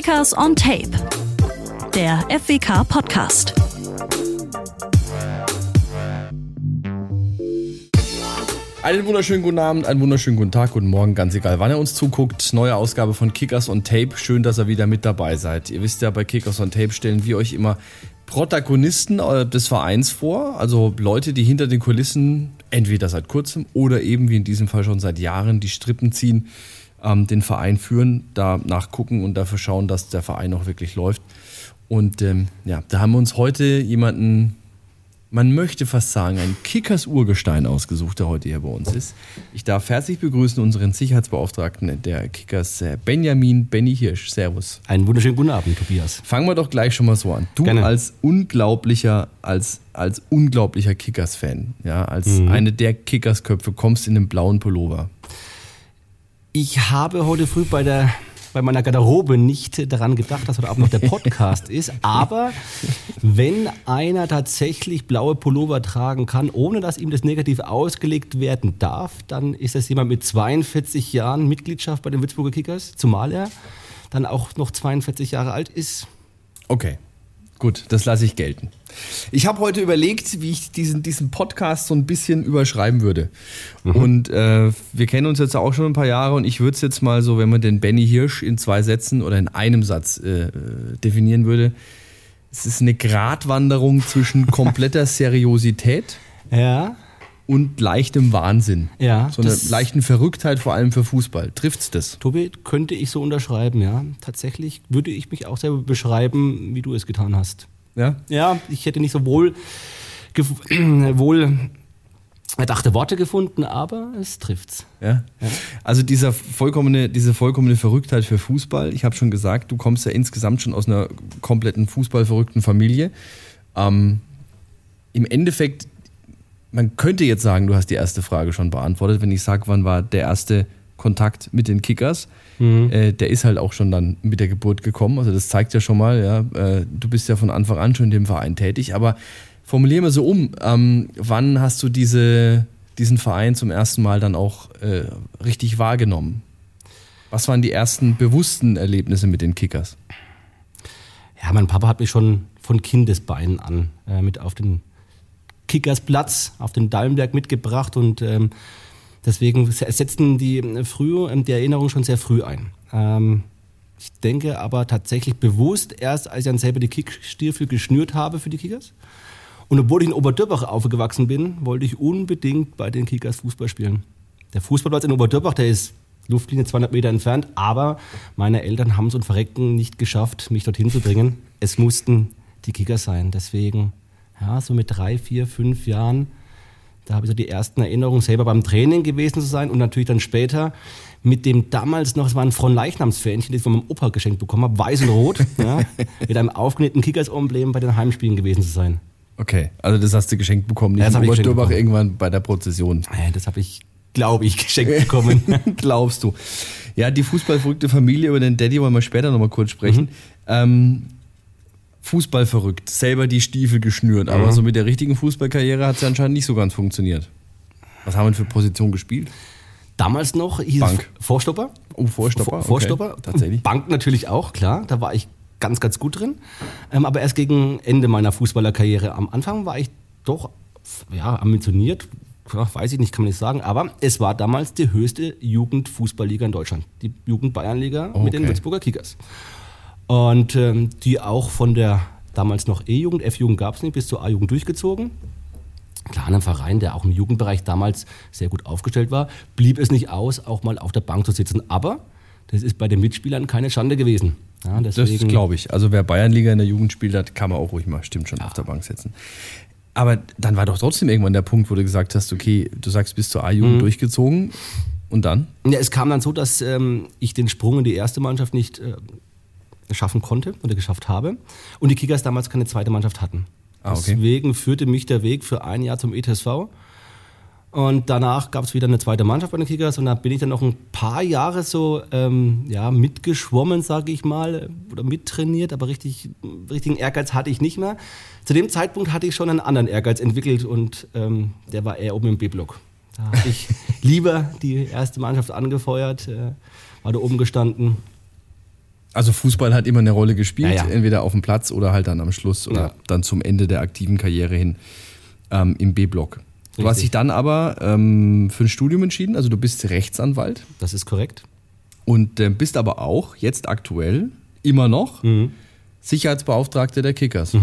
Kickers on Tape, der FWK Podcast. Einen wunderschönen guten Abend, einen wunderschönen guten Tag, guten Morgen, ganz egal, wann ihr uns zuguckt. Neue Ausgabe von Kickers on Tape. Schön, dass ihr wieder mit dabei seid. Ihr wisst ja, bei Kickers on Tape stellen wir euch immer Protagonisten äh, des Vereins vor, also Leute, die hinter den Kulissen entweder seit kurzem oder eben wie in diesem Fall schon seit Jahren die Strippen ziehen, ähm, den Verein führen, da nachgucken und dafür schauen, dass der Verein auch wirklich läuft. Und ähm, ja, da haben wir uns heute jemanden man möchte fast sagen, ein Kickers Urgestein ausgesucht, der heute hier bei uns ist. Ich darf herzlich begrüßen unseren Sicherheitsbeauftragten der Kickers, äh, Benjamin Benny Hirsch. Servus. Einen wunderschönen guten Abend, Tobias. Fangen wir doch gleich schon mal so an. Du Gerne. als unglaublicher, als, als unglaublicher Kickers-Fan, ja, als mhm. eine der Kickers-Köpfe, kommst in den blauen Pullover. Ich habe heute früh bei der bei meiner Garderobe nicht daran gedacht, dass heute Abend noch der Podcast ist. Aber wenn einer tatsächlich blaue Pullover tragen kann, ohne dass ihm das negativ ausgelegt werden darf, dann ist das jemand mit 42 Jahren Mitgliedschaft bei den Würzburger Kickers, zumal er dann auch noch 42 Jahre alt ist. Okay. Gut, das lasse ich gelten. Ich habe heute überlegt, wie ich diesen, diesen Podcast so ein bisschen überschreiben würde. Mhm. Und äh, wir kennen uns jetzt auch schon ein paar Jahre und ich würde es jetzt mal so, wenn man den Benny Hirsch in zwei Sätzen oder in einem Satz äh, definieren würde, es ist eine Gratwanderung zwischen kompletter Seriosität. Ja und leichtem Wahnsinn. Ja. So eine leichten Verrücktheit, vor allem für Fußball. Trifft's das? Tobi, könnte ich so unterschreiben, ja. Tatsächlich würde ich mich auch selber beschreiben, wie du es getan hast. Ja? Ja, ich hätte nicht so wohl, wohl erdachte Worte gefunden, aber es trifft's. Ja. ja. Also dieser vollkommene, diese vollkommene Verrücktheit für Fußball. Ich habe schon gesagt, du kommst ja insgesamt schon aus einer kompletten fußballverrückten Familie. Ähm, Im Endeffekt man könnte jetzt sagen, du hast die erste Frage schon beantwortet, wenn ich sage, wann war der erste Kontakt mit den Kickers. Mhm. Äh, der ist halt auch schon dann mit der Geburt gekommen. Also das zeigt ja schon mal, ja, äh, du bist ja von Anfang an schon in dem Verein tätig. Aber formulieren wir so um, ähm, wann hast du diese, diesen Verein zum ersten Mal dann auch äh, richtig wahrgenommen? Was waren die ersten bewussten Erlebnisse mit den Kickers? Ja, mein Papa hat mich schon von Kindesbeinen an äh, mit auf den Kickersplatz auf den Dallenberg mitgebracht und ähm, deswegen setzten die äh, früh, ähm, die Erinnerungen schon sehr früh ein. Ähm, ich denke aber tatsächlich bewusst erst, als ich dann selber die Kickstiefel geschnürt habe für die Kickers. Und obwohl ich in Oberdörbach aufgewachsen bin, wollte ich unbedingt bei den Kickers Fußball spielen. Der Fußballplatz in Oberdörbach, der ist Luftlinie 200 Meter entfernt, aber meine Eltern haben es und Verrecken nicht geschafft, mich dorthin zu bringen. Es mussten die Kickers sein. Deswegen ja, so mit drei, vier, fünf Jahren. Da habe ich so die ersten Erinnerungen, selber beim Training gewesen zu sein und natürlich dann später mit dem damals noch, es war ein Fronleichnamsfähnchen, das ich von meinem Opa geschenkt bekommen habe, weiß und rot, ja, mit einem aufgenähten Kickers-Emblem bei den Heimspielen gewesen zu sein. Okay, also das hast du geschenkt bekommen, nicht ja, in Obersturbach irgendwann bei der Prozession. Ja, das habe ich, glaube ich, geschenkt bekommen. Glaubst du. Ja, die fußballverrückte Familie, über den Daddy wollen wir später nochmal kurz sprechen. Mhm. Ähm, Fußball verrückt, selber die Stiefel geschnürt, aber mhm. so mit der richtigen Fußballkarriere hat es ja anscheinend nicht so ganz funktioniert. Was haben wir für Position gespielt? Damals noch hieß Bank. es Vorstopper. Oh, Vorstopper. Vor, Vorstopper. Okay. Tatsächlich. Bank natürlich auch, klar. Da war ich ganz, ganz gut drin. Ähm, aber erst gegen Ende meiner Fußballerkarriere. Am Anfang war ich doch ja, ambitioniert. Ja, weiß ich nicht, kann man nicht sagen. Aber es war damals die höchste Jugendfußballliga in Deutschland. Die Jugend Bayernliga okay. mit den Würzburger Kickers. Und ähm, die auch von der damals noch E-Jugend, F-Jugend gab es nicht, bis zur A-Jugend durchgezogen. Klar, ein Verein, der auch im Jugendbereich damals sehr gut aufgestellt war, blieb es nicht aus, auch mal auf der Bank zu sitzen. Aber das ist bei den Mitspielern keine Schande gewesen. Ja, das glaube ich. Also wer Bayernliga in der Jugend spielt hat, kann man auch ruhig mal, stimmt schon, ja. auf der Bank sitzen. Aber dann war doch trotzdem irgendwann der Punkt, wo du gesagt hast, okay, du sagst bis zur A-Jugend mhm. durchgezogen und dann? Ja, es kam dann so, dass ähm, ich den Sprung in die erste Mannschaft nicht äh, schaffen konnte oder geschafft habe. Und die Kickers damals keine zweite Mannschaft hatten. Ah, okay. Deswegen führte mich der Weg für ein Jahr zum ETSV. Und danach gab es wieder eine zweite Mannschaft bei den Kickers und da bin ich dann noch ein paar Jahre so ähm, ja, mitgeschwommen, sage ich mal, oder mittrainiert, aber richtig, richtigen Ehrgeiz hatte ich nicht mehr. Zu dem Zeitpunkt hatte ich schon einen anderen Ehrgeiz entwickelt und ähm, der war eher oben im B-Block. Da habe ich lieber die erste Mannschaft angefeuert, äh, war da oben gestanden Also Fußball hat immer eine Rolle gespielt, Ja, ja. entweder auf dem Platz oder halt dann am Schluss oder Ja. dann zum Ende der aktiven Karriere hin ähm, im B-Block. Du hast dich dann aber ähm, für ein Studium entschieden, also du bist Rechtsanwalt Das ist korrekt. und äh, bist aber auch jetzt aktuell immer noch Mhm. Sicherheitsbeauftragter der Kickers.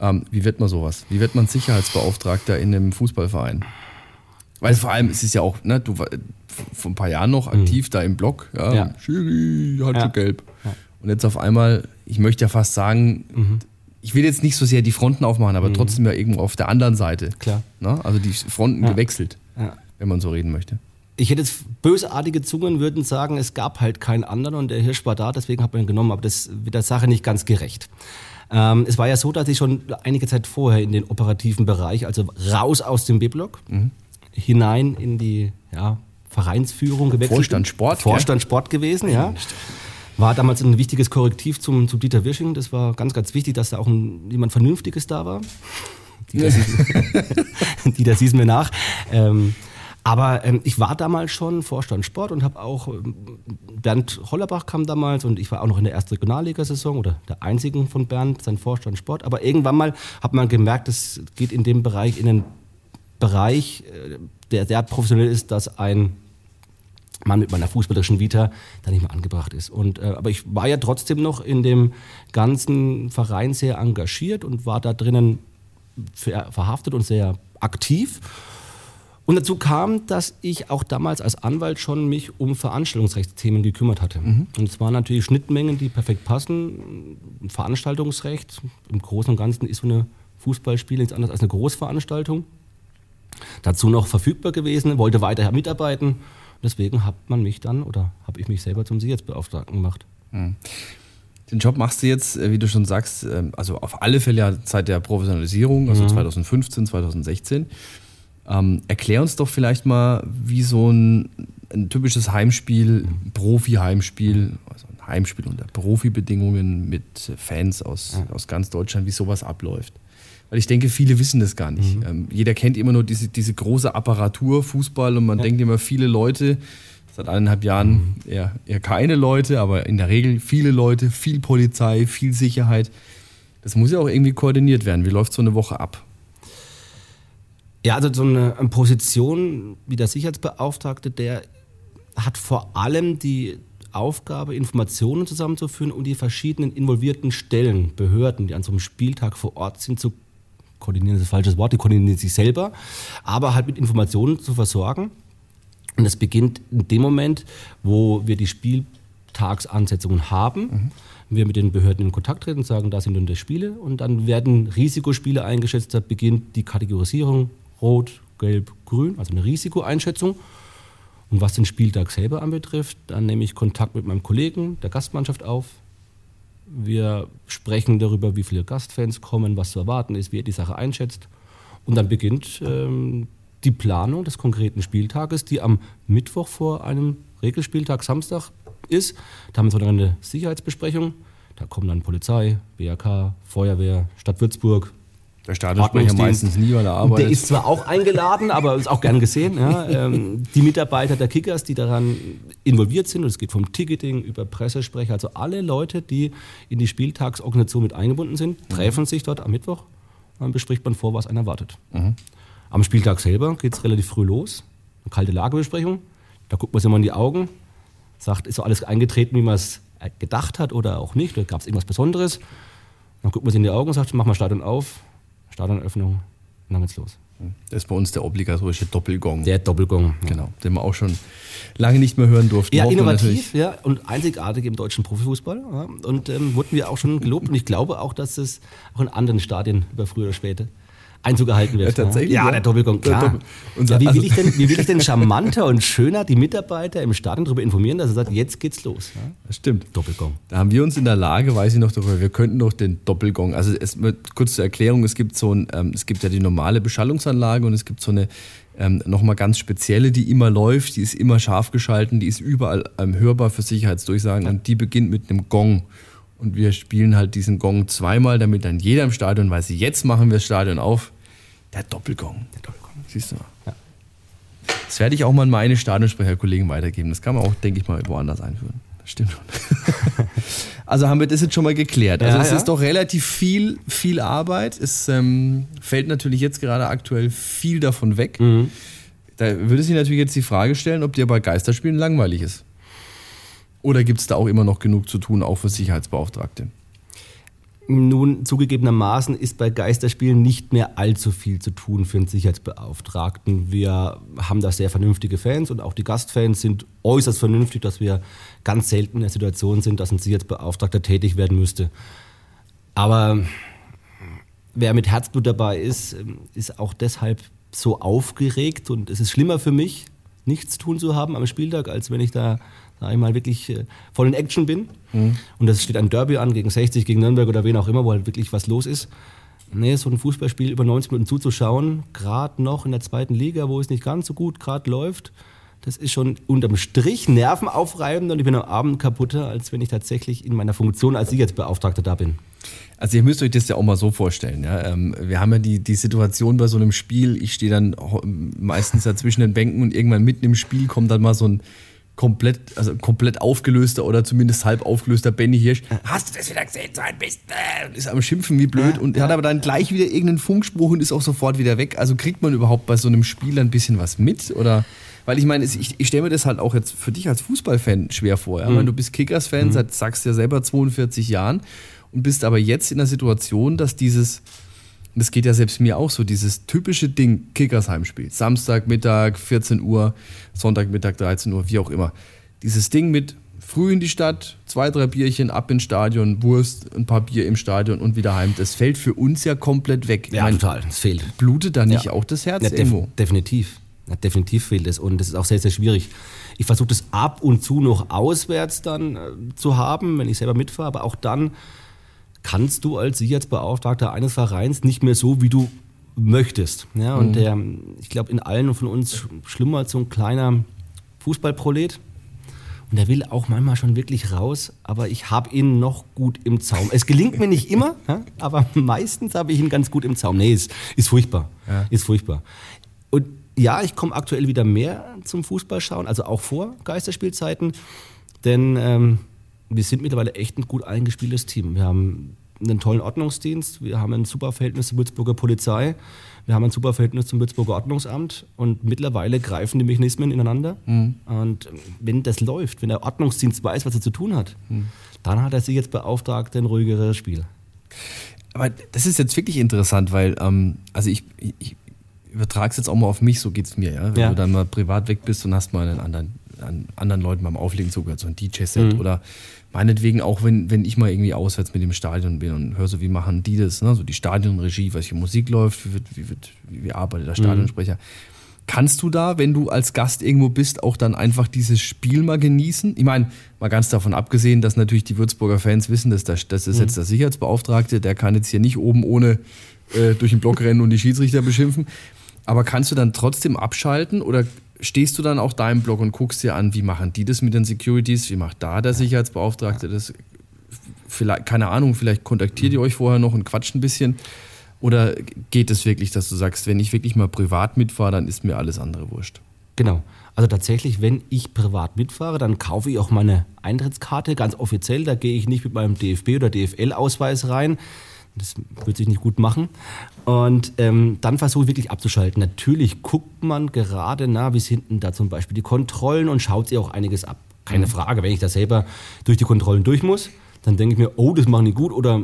Ähm, wie wird man sowas? Wie wird man Sicherheitsbeauftragter in einem Fußballverein? Weil vor allem, es ist ja auch, ne, du war vor ein paar Jahren noch aktiv da im Block, ja, Mhm. Ja. Schiri, hat Ja. schon gelb. Und jetzt auf einmal, ich möchte ja fast sagen, Mhm. ich will jetzt nicht so sehr die Fronten aufmachen, aber trotzdem ja irgendwo auf der anderen Seite. Klar. Ne? Also die Fronten Ja. gewechselt, Ja. wenn man so reden möchte. Ich hätte jetzt bösartige Zungen würden sagen, es gab halt keinen anderen und der Hirsch war da, deswegen hat man ihn genommen, aber das wird der Sache nicht ganz gerecht. Ähm, es war ja so, dass ich schon einige Zeit vorher in den operativen Bereich, also raus aus dem B-Block, hinein in die ja, Vereinsführung gewechselt Vorstand. Sport, Vorstand Sport gewesen, ja. War damals ein wichtiges Korrektiv zum, zum Dieter Wirsching. Das war ganz, ganz wichtig, dass da auch ein, jemand Vernünftiges da war. Dieter, Dieter sieht mir nach. Ähm, aber ähm, ich war damals schon Vorstand Sport und habe auch, ähm, Bernd Hollerbach kam damals und ich war auch noch in der ersten Regionalligasaison oder der einzigen von Bernd, sein Vorstand Sport. Aber irgendwann mal hat man gemerkt, es geht in dem Bereich, in den Bereich, äh, der sehr professionell ist, dass ein Mann mit meiner fußballerischen Vita da nicht mehr angebracht ist. Und, äh, aber ich war ja trotzdem noch in dem ganzen Verein sehr engagiert und war da drinnen ver verhaftet und sehr aktiv. Und dazu kam, dass ich auch damals als Anwalt schon mich um Veranstaltungsrechtsthemen gekümmert hatte. Und es waren natürlich Schnittmengen, die perfekt passen. Veranstaltungsrecht im Großen und Ganzen ist so eine Fußballspiel nichts anderes als eine Großveranstaltung. Dazu noch verfügbar gewesen, wollte weiter mitarbeiten. Deswegen hat man mich dann oder habe ich mich selber zum Sicherheitsbeauftragten gemacht. Den Job machst du jetzt, äh, wie du schon sagst, ähm, also auf alle Fälle ja seit der Professionalisierung, also 2015, 2016. Ähm, erklär uns doch vielleicht mal, wie so ein, ein typisches Heimspiel, Profi-Heimspiel, also ein Heimspiel unter Profibedingungen mit Fans aus, aus ganz Deutschland, wie sowas abläuft. Weil ich denke, viele wissen das gar nicht. Ähm, jeder kennt immer nur diese, diese große Apparatur, Fußball, und man denkt immer, viele Leute, seit eineinhalb Jahren eher, eher keine Leute, aber in der Regel viele Leute, viel Polizei, viel Sicherheit. Das muss ja auch irgendwie koordiniert werden. Wie läuft so eine Woche ab? Ja, also so eine Position wie der Sicherheitsbeauftragte, der hat vor allem die Aufgabe, Informationen zusammenzuführen und die verschiedenen involvierten Stellen, Behörden, die an so einem Spieltag vor Ort sind, zu koordinieren, ist ein falsches Wort, die koordinieren sich selber, aber halt mit Informationen zu versorgen. Und das beginnt in dem Moment, wo wir die Spieltagsansetzungen haben. Wir mit den Behörden in Kontakt treten, sagen, da sind nun die Spiele. Und dann werden Risikospiele eingeschätzt. Da beginnt die Kategorisierung Rot, Gelb, Grün, also eine Risikoeinschätzung. Und was den Spieltag selber anbetrifft, dann nehme ich Kontakt mit meinem Kollegen der Gastmannschaft auf. Wir sprechen darüber, wie viele Gastfans kommen, was zu erwarten ist, wie er die Sache einschätzt. Und dann beginnt ähm, die Planung des konkreten Spieltages, die am Mittwoch vor einem Regelspieltag Samstag ist. Da haben wir so eine Sicherheitsbesprechung. Da kommen dann Polizei, BAK, Feuerwehr, Stadt Würzburg, Der Stadionsprecher meistens nie, weil er arbeitet. der ist zwar auch eingeladen, aber ist auch gern gesehen. Ja. Ähm, die Mitarbeiter der Kickers, die daran involviert sind, und es geht vom Ticketing über Pressesprecher, also alle Leute, die in die Spieltagsorganisation mit eingebunden sind, treffen sich dort am Mittwoch. Dann bespricht man vor, was einen erwartet. Am Spieltag selber geht es relativ früh los. Eine kalte Lagebesprechung. Da guckt man sich mal in die Augen, sagt, ist so alles eingetreten, wie man es gedacht hat oder auch nicht, oder gab es irgendwas Besonderes. Dann guckt man sich in die Augen und sagt, mach mal Stadion auf, Stadionöffnung, und dann geht's los. Das ist bei uns der obligatorische Doppelgong. Der Doppelgong. genau, den wir auch schon lange nicht mehr hören durften. Ja, innovativ ja, und einzigartig im deutschen Profifußball. Ja, und ähm, wurden wir auch schon gelobt. Und ich glaube auch, dass es auch in anderen Stadien über früher oder später Einzug gehalten wird. Ja, tatsächlich, Ja, ja. der Doppelgong, Der klar. Ja, wie, will also- ich denn, wie will ich denn charmanter und schöner die Mitarbeiter im Stadion darüber informieren, dass er sagt, jetzt geht's los. Ja? Das stimmt. Doppelgong. Da haben wir uns in der Lage, weiß ich noch darüber, wir könnten doch den Doppelgong, also es, kurz zur Erklärung, es gibt so ein, ähm, es gibt ja die normale Beschallungsanlage und es gibt so eine ähm, nochmal ganz spezielle, die immer läuft, die ist immer scharf geschalten, die ist überall ähm, hörbar für Sicherheitsdurchsagen und die beginnt mit einem Gong. Und wir spielen halt diesen Gong zweimal, damit dann jeder im Stadion weiß, jetzt machen wir das Stadion auf. Der Doppelgong. Der Doppelgong. Siehst du mal. Das werde ich auch mal an meine Stadionsprecherkollegen weitergeben. Das kann man auch, denke ich mal, woanders einführen. stimmt schon. also haben wir das jetzt schon mal geklärt. Also Ja, es ja. ist doch relativ viel, viel Arbeit. Es ähm, fällt natürlich jetzt gerade aktuell viel davon weg. Mhm. Da würde sich natürlich jetzt die Frage stellen, ob dir bei Geisterspielen langweilig ist. Oder gibt es da auch immer noch genug zu tun, auch für Sicherheitsbeauftragte? Nun, zugegebenermaßen ist bei Geisterspielen nicht mehr allzu viel zu tun für einen Sicherheitsbeauftragten. Wir haben da sehr vernünftige Fans und auch die Gastfans sind äußerst vernünftig, dass wir ganz selten in der Situation sind, dass ein Sicherheitsbeauftragter tätig werden müsste. Aber wer mit Herzblut dabei ist, ist auch deshalb so aufgeregt und es ist schlimmer für mich, nichts tun zu haben am Spieltag, als wenn ich da, sag ich mal, wirklich äh, voll in Action bin. Und es steht ein Derby an gegen 60, gegen Nürnberg oder wen auch immer, wo halt wirklich was los ist. Nee, so ein Fußballspiel über 90 Minuten zuzuschauen, gerade noch in der zweiten Liga, wo es nicht ganz so gut gerade läuft, das ist schon unterm Strich nervenaufreibend und ich bin am Abend kaputter, als wenn ich tatsächlich in meiner Funktion als Sicherheitsbeauftragter da bin. Also ihr müsst euch das ja auch mal so vorstellen. Ja? Ähm, wir haben ja die, die Situation bei so einem Spiel, ich stehe dann meistens ja zwischen den Bänken und irgendwann mitten im Spiel kommt dann mal so ein komplett, also komplett aufgelöster oder zumindest halb aufgelöster Benny Hirsch. Hast du das wieder gesehen, so ein Mist? äh, ist am Schimpfen wie blöd und hat aber dann gleich wieder irgendeinen Funkspruch und ist auch sofort wieder weg. Also kriegt man überhaupt bei so einem Spiel ein bisschen was mit? Oder weil ich meine, ich, ich stelle mir das halt auch jetzt für dich als Fußballfan schwer vor. Ja? Weil du bist Kickers-Fan, seit sagst ja selber 42 Jahren und bist aber jetzt in der Situation, dass dieses, und das geht ja selbst mir auch so, dieses typische Ding Kickers Heimspiel, Samstagmittag 14 Uhr, Sonntagmittag 13 Uhr, wie auch immer. Dieses Ding mit früh in die Stadt, zwei, drei Bierchen, ab ins Stadion, Wurst, ein paar Bier im Stadion und wieder heim. Das fällt für uns ja komplett weg. Ich mein, total, es fehlt. Blutet da nicht Ja. auch das Herz Ja, def irgendwo? definitiv. Ja, definitiv fehlt es und das ist auch sehr, sehr schwierig. Ich versuche das ab und zu noch auswärts dann äh, zu haben, wenn ich selber mitfahre, aber auch dann kannst du als Sicherheitsbeauftragter eines Vereins nicht mehr so, wie du möchtest. Ja, und der, ich glaube, in allen von uns sch- schlummert so ein kleiner Fußballprolet. Und der will auch manchmal schon wirklich raus, aber ich habe ihn noch gut im Zaum. Es gelingt mir nicht immer, ja, aber meistens habe ich ihn ganz gut im Zaum. Nee, ist, ist furchtbar. Ist furchtbar. Und ja, ich komme aktuell wieder mehr zum Fußballschauen, also auch vor Geisterspielzeiten, denn ähm, wir sind mittlerweile echt ein gut eingespieltes Team. Wir haben einen tollen Ordnungsdienst, wir haben ein super Verhältnis zur Würzburger Polizei, wir haben ein super Verhältnis zum Würzburger Ordnungsamt und mittlerweile greifen die Mechanismen ineinander. Und ähm, wenn das läuft, wenn der Ordnungsdienst weiß, was er zu tun hat, dann hat er sich jetzt beauftragt, ein ruhigeres Spiel. Aber das ist jetzt wirklich interessant, weil, ähm, also ich, ich, übertrage es jetzt auch mal auf mich, so geht es mir, ja. Wenn Ja. du dann mal privat weg bist und hast mal einen anderen, an anderen Leuten beim Auflegen zugehört, so ein DJ-Set Mhm. oder meinetwegen auch, wenn, wenn ich mal irgendwie auswärts mit dem Stadion bin und höre so, wie machen die das, ne? so die Stadionregie, welche Musik läuft, wie, wird, wie, wird, wie, arbeitet der Mhm. Stadionsprecher. Kannst du da, wenn du als Gast irgendwo bist, auch dann einfach dieses Spiel mal genießen? Ich meine, mal ganz davon abgesehen, dass natürlich die Würzburger Fans wissen, dass das, das ist jetzt der Sicherheitsbeauftragte, der kann jetzt hier nicht oben ohne äh, durch den Block rennen und die Schiedsrichter beschimpfen. Aber kannst du dann trotzdem abschalten oder stehst du dann auch da im Block und guckst dir an, wie machen die das mit den Securities, wie macht da der Sicherheitsbeauftragte das? Vielleicht, keine Ahnung, vielleicht kontaktiert ihr euch vorher noch und quatscht ein bisschen. Oder geht es wirklich, dass du sagst, wenn ich wirklich mal privat mitfahre, dann ist mir alles andere wurscht? Genau. Also tatsächlich, wenn ich privat mitfahre, dann kaufe ich auch meine Eintrittskarte ganz offiziell. Da gehe ich nicht mit meinem DFB- oder DFL-Ausweis rein. Das wird sich nicht gut machen. Und ähm, dann versuche ich wirklich abzuschalten. Natürlich guckt man gerade, na, wie sind denn da zum Beispiel die Kontrollen und schaut sich auch einiges ab. Keine Frage, wenn ich da selber durch die Kontrollen durch muss, dann denke ich mir, oh, das machen die gut oder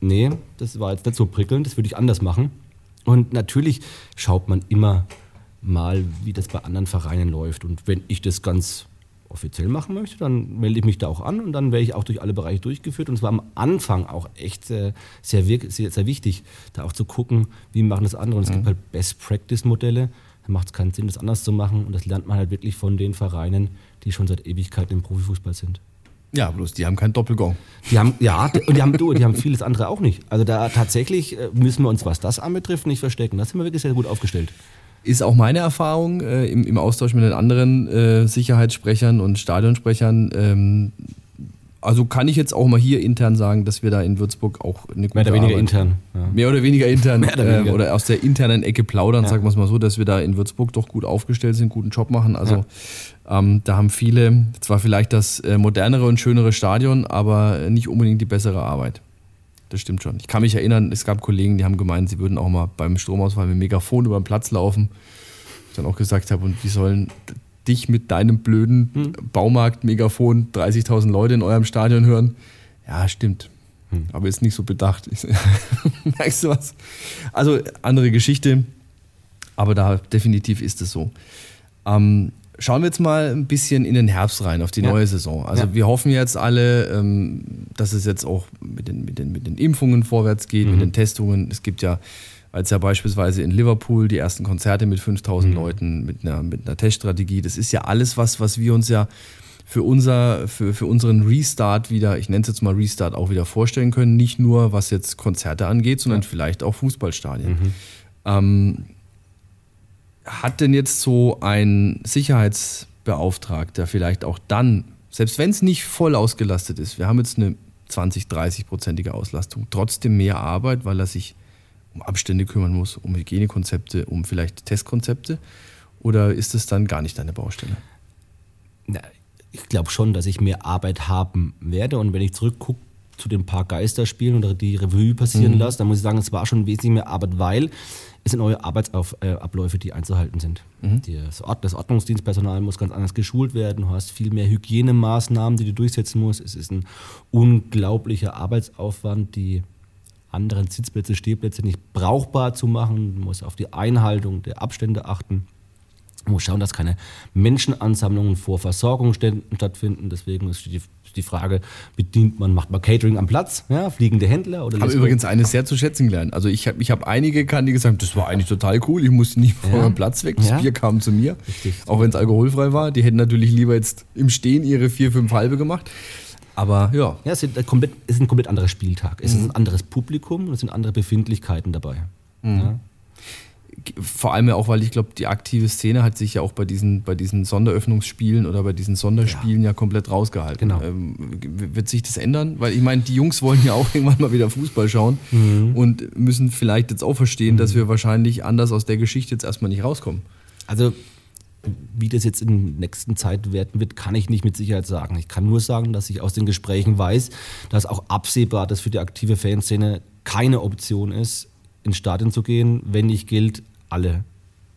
nee, das war jetzt nicht so prickelnd, das würde ich anders machen. Und natürlich schaut man immer mal, wie das bei anderen Vereinen läuft. Und wenn ich das ganz offiziell machen möchte, dann melde ich mich da auch an und dann werde ich auch durch alle Bereiche durchgeführt. Und es war am Anfang auch echt sehr, sehr, sehr wichtig, da auch zu gucken, wie machen das andere. Und es gibt halt Best-Practice-Modelle. Da macht es keinen Sinn, das anders zu machen. Und das lernt man halt wirklich von den Vereinen, die schon seit Ewigkeiten im Profifußball sind. Ja, bloß die haben keinen Doppelgong. Die haben, ja, und die haben, du, die haben vieles andere auch nicht. Also da tatsächlich äh, müssen wir uns, was das anbetrifft, nicht verstecken. Da sind wir wirklich sehr gut aufgestellt. Ist auch meine Erfahrung äh, im, im Austausch mit den anderen äh, Sicherheitssprechern und Stadionsprechern. Ähm, also kann ich jetzt auch mal hier intern sagen, dass wir da in Würzburg auch eine gute Mehr oder weniger Arbeit, intern. Ja. Mehr oder weniger intern oder äh, weniger. oder aus der internen Ecke plaudern, Ja. sagen wir es mal so, dass wir da in Würzburg doch gut aufgestellt sind, guten Job machen. Also ähm, da haben viele zwar vielleicht das äh, modernere und schönere Stadion, aber nicht unbedingt die bessere Arbeit. Das stimmt schon. Ich kann mich erinnern, es gab Kollegen, die haben gemeint, sie würden auch mal beim Stromausfall mit dem Megafon über den Platz laufen. Ich dann auch gesagt habe, und wie sollen dich mit deinem blöden Hm. Baumarkt-Megafon 30.000 Leute in eurem Stadion hören? Ja, stimmt. Hm. Aber ist nicht so bedacht. Merkst du was? Also andere Geschichte, aber da definitiv ist es so. Ähm, schauen wir jetzt mal ein bisschen in den Herbst rein, auf die Ja. neue Saison. Also Ja. wir hoffen jetzt alle, ähm, dass es jetzt auch mit den, mit den, mit den Impfungen vorwärts geht, Mhm. mit den Testungen. Es gibt ja, als ja beispielsweise in Liverpool die ersten Konzerte mit Mhm. 5000 Leuten, mit einer, mit einer Teststrategie. Das ist ja alles was, was wir uns ja für, unser, für, für unseren Restart wieder, ich nenne es jetzt mal Restart, auch wieder vorstellen können. Nicht nur was jetzt Konzerte angeht, sondern vielleicht auch Fußballstadien. Ähm, hat denn jetzt so ein Sicherheitsbeauftragter vielleicht auch dann, selbst wenn es nicht voll ausgelastet ist, wir haben jetzt eine 20, 30-prozentige Auslastung, trotzdem mehr Arbeit, weil er sich um Abstände kümmern muss, um Hygienekonzepte, um vielleicht Testkonzepte? Oder ist es dann gar nicht deine Baustelle? Na, ich glaube schon, dass ich mehr Arbeit haben werde. Und wenn ich zurückgucke zu den paar Geisterspielen oder die Revue passieren Mhm. lasse, dann muss ich sagen, es war schon wesentlich mehr Arbeit, weil es sind neue Arbeitsabläufe, die einzuhalten sind. Mhm. Das, Ord das Ordnungsdienstpersonal muss ganz anders geschult werden. Du hast viel mehr Hygienemaßnahmen, die du durchsetzen musst. Es ist ein unglaublicher Arbeitsaufwand, die anderen Sitzplätze, Stehplätze nicht brauchbar zu machen. Du musst auf die Einhaltung der Abstände achten. Man muss schauen, dass keine Menschenansammlungen vor Versorgungsständen stattfinden. Deswegen ist die, die Frage, bedient man, macht man Catering am Platz, ja, fliegende Händler oder Ich habe übrigens eines sehr zu schätzen gelernt. Also ich habe ich hab einige gekannt, die gesagt haben, das war eigentlich total cool, ich musste nicht von Ja. meinem Platz weg, das Ja. Bier kam zu mir. Richtig. Auch wenn es alkoholfrei war. Die hätten natürlich lieber jetzt im Stehen ihre vier, fünf halbe gemacht. Aber ja, Ja, es, sind komplett, es ist ein komplett anderer Spieltag. Es ist Mhm. ein anderes Publikum und es sind andere Befindlichkeiten dabei. Mhm. Ja. Vor allem ja auch, weil ich glaube, die aktive Szene hat sich ja auch bei diesen, bei diesen Sonderöffnungsspielen oder bei diesen Sonderspielen ja, komplett rausgehalten. Genau. Ähm, wird sich das ändern? Weil ich meine, die Jungs wollen ja auch irgendwann mal wieder Fußball schauen Mhm. und müssen vielleicht jetzt auch verstehen, dass wir wahrscheinlich anders aus der Geschichte jetzt erstmal nicht rauskommen. Also, wie das jetzt in der nächsten Zeit werden wird, kann ich nicht mit Sicherheit sagen. Ich kann nur sagen, dass ich aus den Gesprächen weiß, dass auch absehbar das für die aktive Fanszene keine Option ist, ins Stadion zu gehen, wenn nicht gilt, alle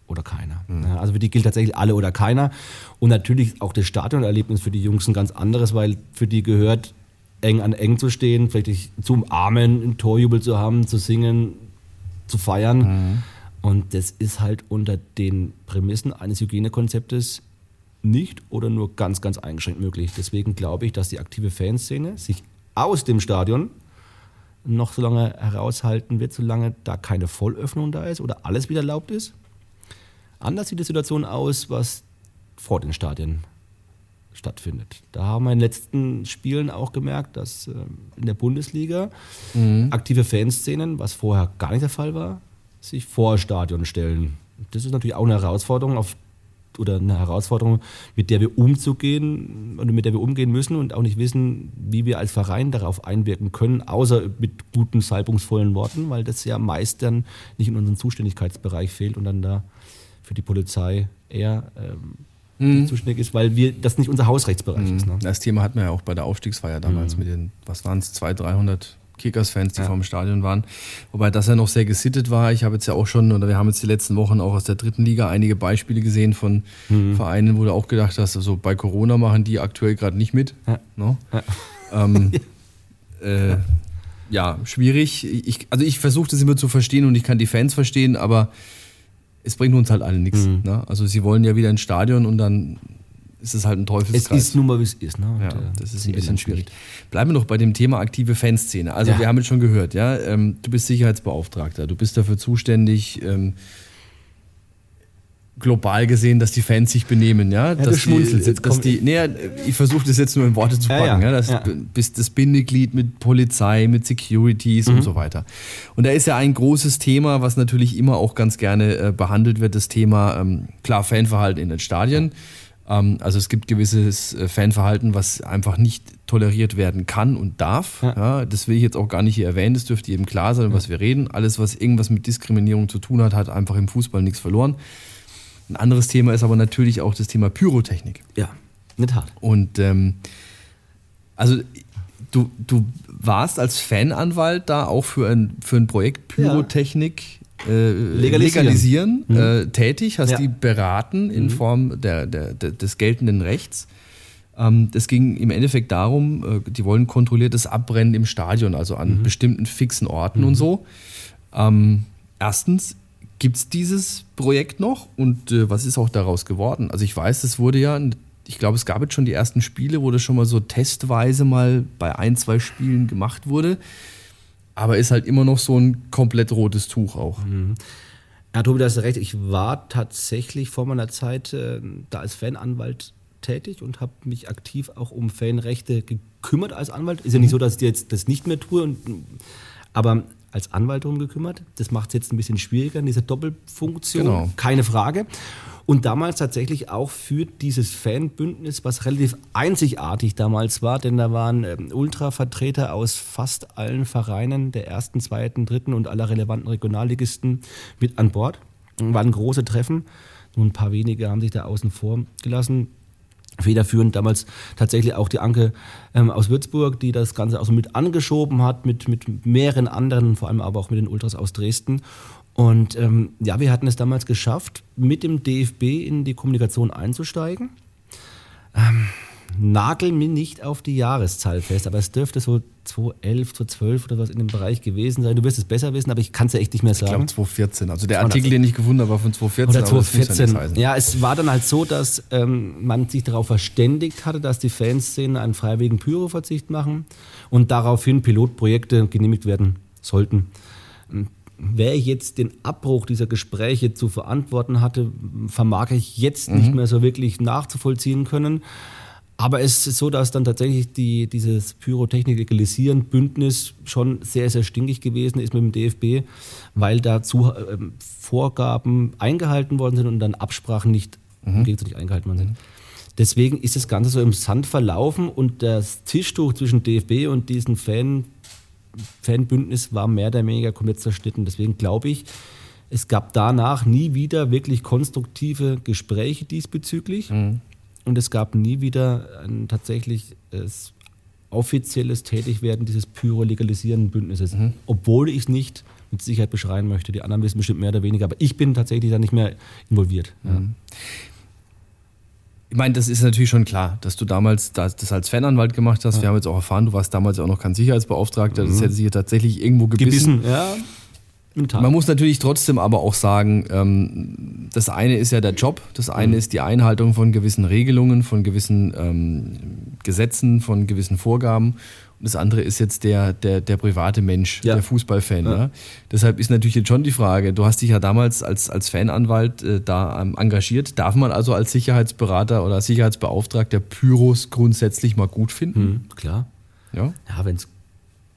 oder keiner. Ja, also für die gilt tatsächlich alle oder keiner. Und natürlich auch das Stadionerlebnis für die Jungs ein ganz anderes, weil für die gehört, eng an eng zu stehen, vielleicht zu umarmen, einen Torjubel zu haben, zu singen, zu feiern. Und das ist halt unter den Prämissen eines Hygienekonzeptes nicht oder nur ganz, ganz eingeschränkt möglich. Deswegen glaube ich, dass die aktive Fanszene sich aus dem Stadion noch so lange heraushalten wird, solange da keine Vollöffnung da ist oder alles wieder erlaubt ist. Anders sieht die Situation aus, was vor den Stadien stattfindet. Da haben wir in den letzten Spielen auch gemerkt, dass ähm, in der Bundesliga aktive Fanszenen, was vorher gar nicht der Fall war, sich vor Stadion stellen. Das ist natürlich auch eine Herausforderung auf oder eine Herausforderung, mit der wir umzugehen oder mit der wir umgehen müssen und auch nicht wissen, wie wir als Verein darauf einwirken können, außer mit guten, salbungsvollen Worten, weil das ja meist dann nicht in unserem Zuständigkeitsbereich fehlt und dann da für die Polizei eher ähm, zuständig ist, weil wir das nicht unser Hausrechtsbereich ist. Ne? Das Thema hatten wir ja auch bei der Aufstiegsfeier damals mit den, was waren es, 200, 300 Kickers-Fans, die Ja. vor dem Stadion waren. Wobei das ja noch sehr gesittet war. Ich habe jetzt ja auch schon, oder wir haben jetzt die letzten Wochen auch aus der dritten Liga einige Beispiele gesehen von Vereinen, wo du auch gedacht hast, also bei Corona machen die aktuell gerade nicht mit. Ja. No? Ähm, äh, ja, schwierig. Ich, also ich versuche das immer zu verstehen und ich kann die Fans verstehen, aber es bringt uns halt alle nichts. Ne? Also sie wollen ja wieder ins Stadion und dann ist es halt ein Es Teufelskreis. ist nun mal, wie es ist. Ne? Ja, äh, das ist ein bisschen schwierig. Bleiben wir noch bei dem Thema aktive Fanszene. Also Ja. wir haben jetzt schon gehört, ja, ähm, du bist Sicherheitsbeauftragter, du bist dafür zuständig, ähm, global gesehen, dass die Fans sich benehmen, ja. du dass schmunzelst, Die, jetzt dass die, nee, ich versuche das jetzt nur in Worte zu Ja, packen, ja, ja, Das ja. bist das Bindeglied mit Polizei, mit Securities Mhm. und so weiter. Und da ist ja ein großes Thema, was natürlich immer auch ganz gerne äh, behandelt wird, das Thema, ähm, klar, Fanverhalten in den Stadien. Ähm, also es gibt gewisses äh, Fanverhalten, was einfach nicht toleriert werden kann und darf. Ja. Ja, das will ich jetzt auch gar nicht hier erwähnen, das dürfte jedem klar sein, ja. was wir reden. Alles, was irgendwas mit Diskriminierung zu tun hat, hat einfach im Fußball nichts verloren. Ein anderes Thema ist aber natürlich auch das Thema Pyrotechnik. Ja, der Tat. Und ähm, also du, du warst als Fananwalt da auch für ein, für ein Projekt Pyrotechnik äh, legalisieren, legalisieren mhm. äh, tätig, hast ja. die beraten in mhm. Form der, der, der, des geltenden Rechts. Ähm, das ging im Endeffekt darum, äh, die wollen kontrolliertes Abbrennen im Stadion, also an mhm. bestimmten fixen Orten und mhm. so. Ähm, erstens, gibt es dieses Projekt noch und äh, was ist auch daraus geworden? Also ich weiß, es wurde ja, ich glaube, es gab jetzt schon die ersten Spiele, wo das schon mal so testweise mal bei ein, zwei Spielen gemacht wurde aber ist halt immer noch so ein komplett rotes Tuch auch. Mhm. Ja, Tobi, du hast recht. Ich war tatsächlich vor meiner Zeit äh, da als Fananwalt tätig und habe mich aktiv auch um Fanrechte gekümmert als Anwalt. Ist ja nicht mhm. so, dass ich jetzt das nicht mehr tue, und, aber als Anwalt darum gekümmert. Das macht es jetzt ein bisschen schwieriger, diese Doppelfunktion. Genau. Keine Frage und damals tatsächlich auch für dieses Fanbündnis, was relativ einzigartig damals war, denn da waren ähm, Ultra-Vertreter aus fast allen Vereinen der ersten, zweiten, dritten und aller relevanten Regionalligisten mit an Bord. Waren große Treffen. Nur ein paar wenige haben sich da außen vor gelassen federführend damals tatsächlich auch die Anke ähm, aus Würzburg, die das Ganze auch so mit angeschoben hat, mit, mit mehreren anderen, vor allem aber auch mit den Ultras aus Dresden. Und ähm, ja, wir hatten es damals geschafft, mit dem DFB in die Kommunikation einzusteigen. Ähm, nagel mir nicht auf die Jahreszahl fest, aber es dürfte so 2011, 2012 oder was in dem Bereich gewesen sein. Du wirst es besser wissen, aber ich kann es ja echt nicht mehr sagen. Ich glaube 2014. Also der Artikel, den ich gefunden habe, war von 2014. Oder 2014. Ja, ja, es war dann halt so, dass ähm, man sich darauf verständigt hatte, dass die Fanszene einen freiwilligen Pyroverzicht machen und daraufhin Pilotprojekte genehmigt werden sollten wer jetzt den Abbruch dieser Gespräche zu verantworten hatte, vermag ich jetzt mhm. nicht mehr so wirklich nachzuvollziehen können. Aber es ist so, dass dann tatsächlich die, dieses Pyrotechnik-Legalisieren-Bündnis schon sehr, sehr stinkig gewesen ist mit dem DFB, weil dazu äh, Vorgaben eingehalten worden sind und dann Absprachen nicht, mhm. nicht eingehalten worden sind. Deswegen ist das Ganze so im Sand verlaufen und das Tischtuch zwischen DFB und diesen Fan Fanbündnis war mehr oder weniger komplett zerschnitten. Deswegen glaube ich, es gab danach nie wieder wirklich konstruktive Gespräche diesbezüglich. Mhm. Und es gab nie wieder ein tatsächlich offizielles Tätigwerden dieses pyro-legalisierenden Bündnisses. Mhm. Obwohl ich es nicht mit Sicherheit beschreien möchte. Die anderen wissen bestimmt mehr oder weniger, aber ich bin tatsächlich da nicht mehr involviert. Mhm. Ja. Ich meine, das ist natürlich schon klar, dass du damals das, als Fananwalt gemacht hast. Ja. Wir haben jetzt auch erfahren, du warst damals auch noch kein Sicherheitsbeauftragter. Mhm. Das hätte sich tatsächlich irgendwo gebissen. gebissen ja. Man muss natürlich trotzdem aber auch sagen, ähm, das eine ist ja der Job, das eine mhm. ist die Einhaltung von gewissen Regelungen, von gewissen ähm, Gesetzen, von gewissen Vorgaben. Und das andere ist jetzt der, der, der private Mensch, ja. der Fußballfan. Ja. Ne? Deshalb ist natürlich jetzt schon die Frage, du hast dich ja damals als, als Fananwalt äh, da ähm, engagiert. Darf man also als Sicherheitsberater oder Sicherheitsbeauftragter Pyros grundsätzlich mal gut finden? Mhm, klar. Ja, ja wenn es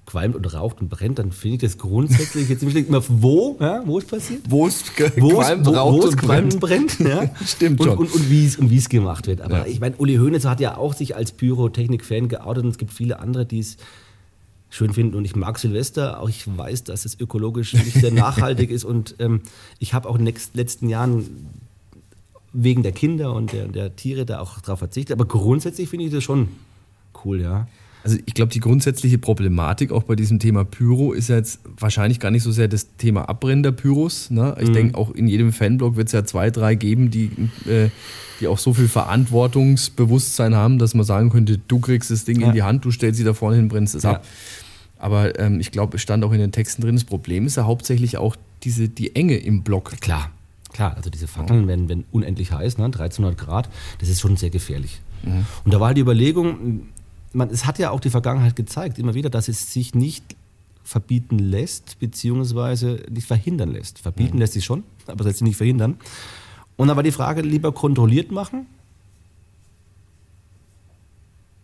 qualmt und raucht und brennt, dann finde ich das grundsätzlich jetzt nicht immer, wo, ja, wo es passiert. Wo es qualmt, wo, raucht wo und brennt. brennt ja. Stimmt und, schon. Und, und, wie es und gemacht wird. Aber ja. ich meine, Uli Hoeneß hat ja auch sich als Pyrotechnik-Fan geoutet und es gibt viele andere, die es schön finden. Und ich mag Silvester, auch ich weiß, dass es ökologisch nicht sehr nachhaltig ist. Und ähm, ich habe auch in den letzten Jahren wegen der Kinder und der, der Tiere da auch darauf verzichtet. Aber grundsätzlich finde ich das schon cool, ja. Also ich glaube, die grundsätzliche Problematik auch bei diesem Thema Pyro ist ja jetzt wahrscheinlich gar nicht so sehr das Thema Abbrennen der Pyros. Ne? Ich mhm. denke, auch in jedem Fanblock wird es ja zwei, drei geben, die, äh, die auch so viel Verantwortungsbewusstsein haben, dass man sagen könnte, du kriegst das Ding ja. in die Hand, du stellst sie da vorne hin, brennst es ja. ab. Aber ähm, ich glaube, es stand auch in den Texten drin, das Problem ist ja hauptsächlich auch diese, die Enge im Block. Klar, klar. Also diese Fackeln, wenn, wenn unendlich heiß, ne, 1300 Grad, das ist schon sehr gefährlich. Mhm. Und da war halt die Überlegung, man, es hat ja auch die Vergangenheit gezeigt, immer wieder, dass es sich nicht verbieten lässt, beziehungsweise nicht verhindern lässt. Verbieten mhm. lässt sich schon, aber lässt sich nicht verhindern. Und dann war die Frage, lieber kontrolliert machen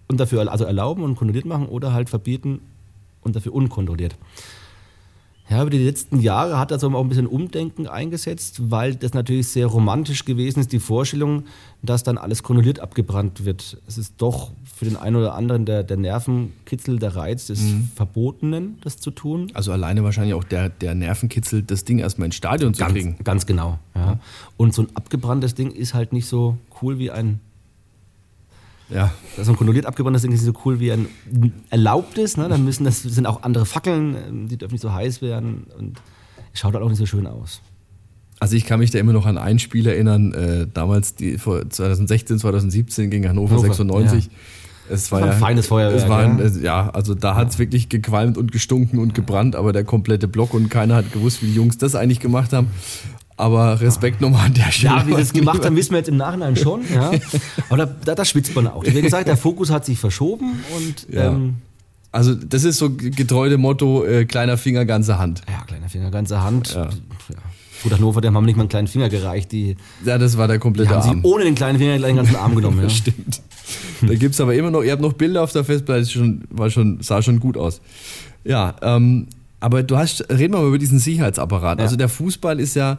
und dafür also erlauben und kontrolliert machen oder halt verbieten und dafür unkontrolliert. Ja, über die letzten Jahre hat also auch ein bisschen Umdenken eingesetzt, weil das natürlich sehr romantisch gewesen ist, die Vorstellung, dass dann alles granuliert abgebrannt wird. Es ist doch für den einen oder anderen der, der Nervenkitzel, der Reiz des Verbotenen, das zu tun. Also alleine wahrscheinlich auch der, der Nervenkitzel, das Ding erstmal ins Stadion zu Ganz, kriegen. ganz genau. Ja. Und so ein abgebranntes Ding ist halt nicht so cool wie ein Ja. so ein granuliert abgebranntes Ding ist nicht so cool wie ein erlaubtes. Ne? Dann müssen das sind auch andere Fackeln, ähm, die dürfen nicht so heiß werden und es schaut halt auch nicht so schön aus. Also ich kann mich da immer noch an ein Spiel erinnern, äh, damals die, vor 2016, 2017 gegen Hannover, Hannover, 96. Es war, war ein ja, feines Feuerwerk, Es war ein, ja. ja, also da hat es wirklich gequalmt und gestunken und gebrannt, aber der komplette Block und keiner hat gewusst, wie die Jungs das eigentlich gemacht haben. Aber Respekt nochmal an der Stelle. Ja, wie sie es gemacht haben, wissen wir jetzt im Nachhinein schon. Ja. Aber da, da, da schwitzt man auch. Wie gesagt, der Fokus hat sich verschoben und Ja. ähm, Also das ist so getreu dem Motto, äh, kleiner Finger, ganze Hand. ja, kleiner Finger, ganze Hand. Ja. Ja. Gut, Hannover, dem haben nicht mal einen kleinen Finger gereicht. Die, Ja, das war der die komplette haben sie Arm. ohne den kleinen Finger gleich den ganzen Arm genommen. Ja. Stimmt. Da gibt es aber immer noch, ihr habt noch Bilder auf der Festplatte, das schon, war schon, sah schon gut aus. Ja, ähm, aber du hast, reden wir mal über diesen Sicherheitsapparat. Ja. Also der Fußball ist ja,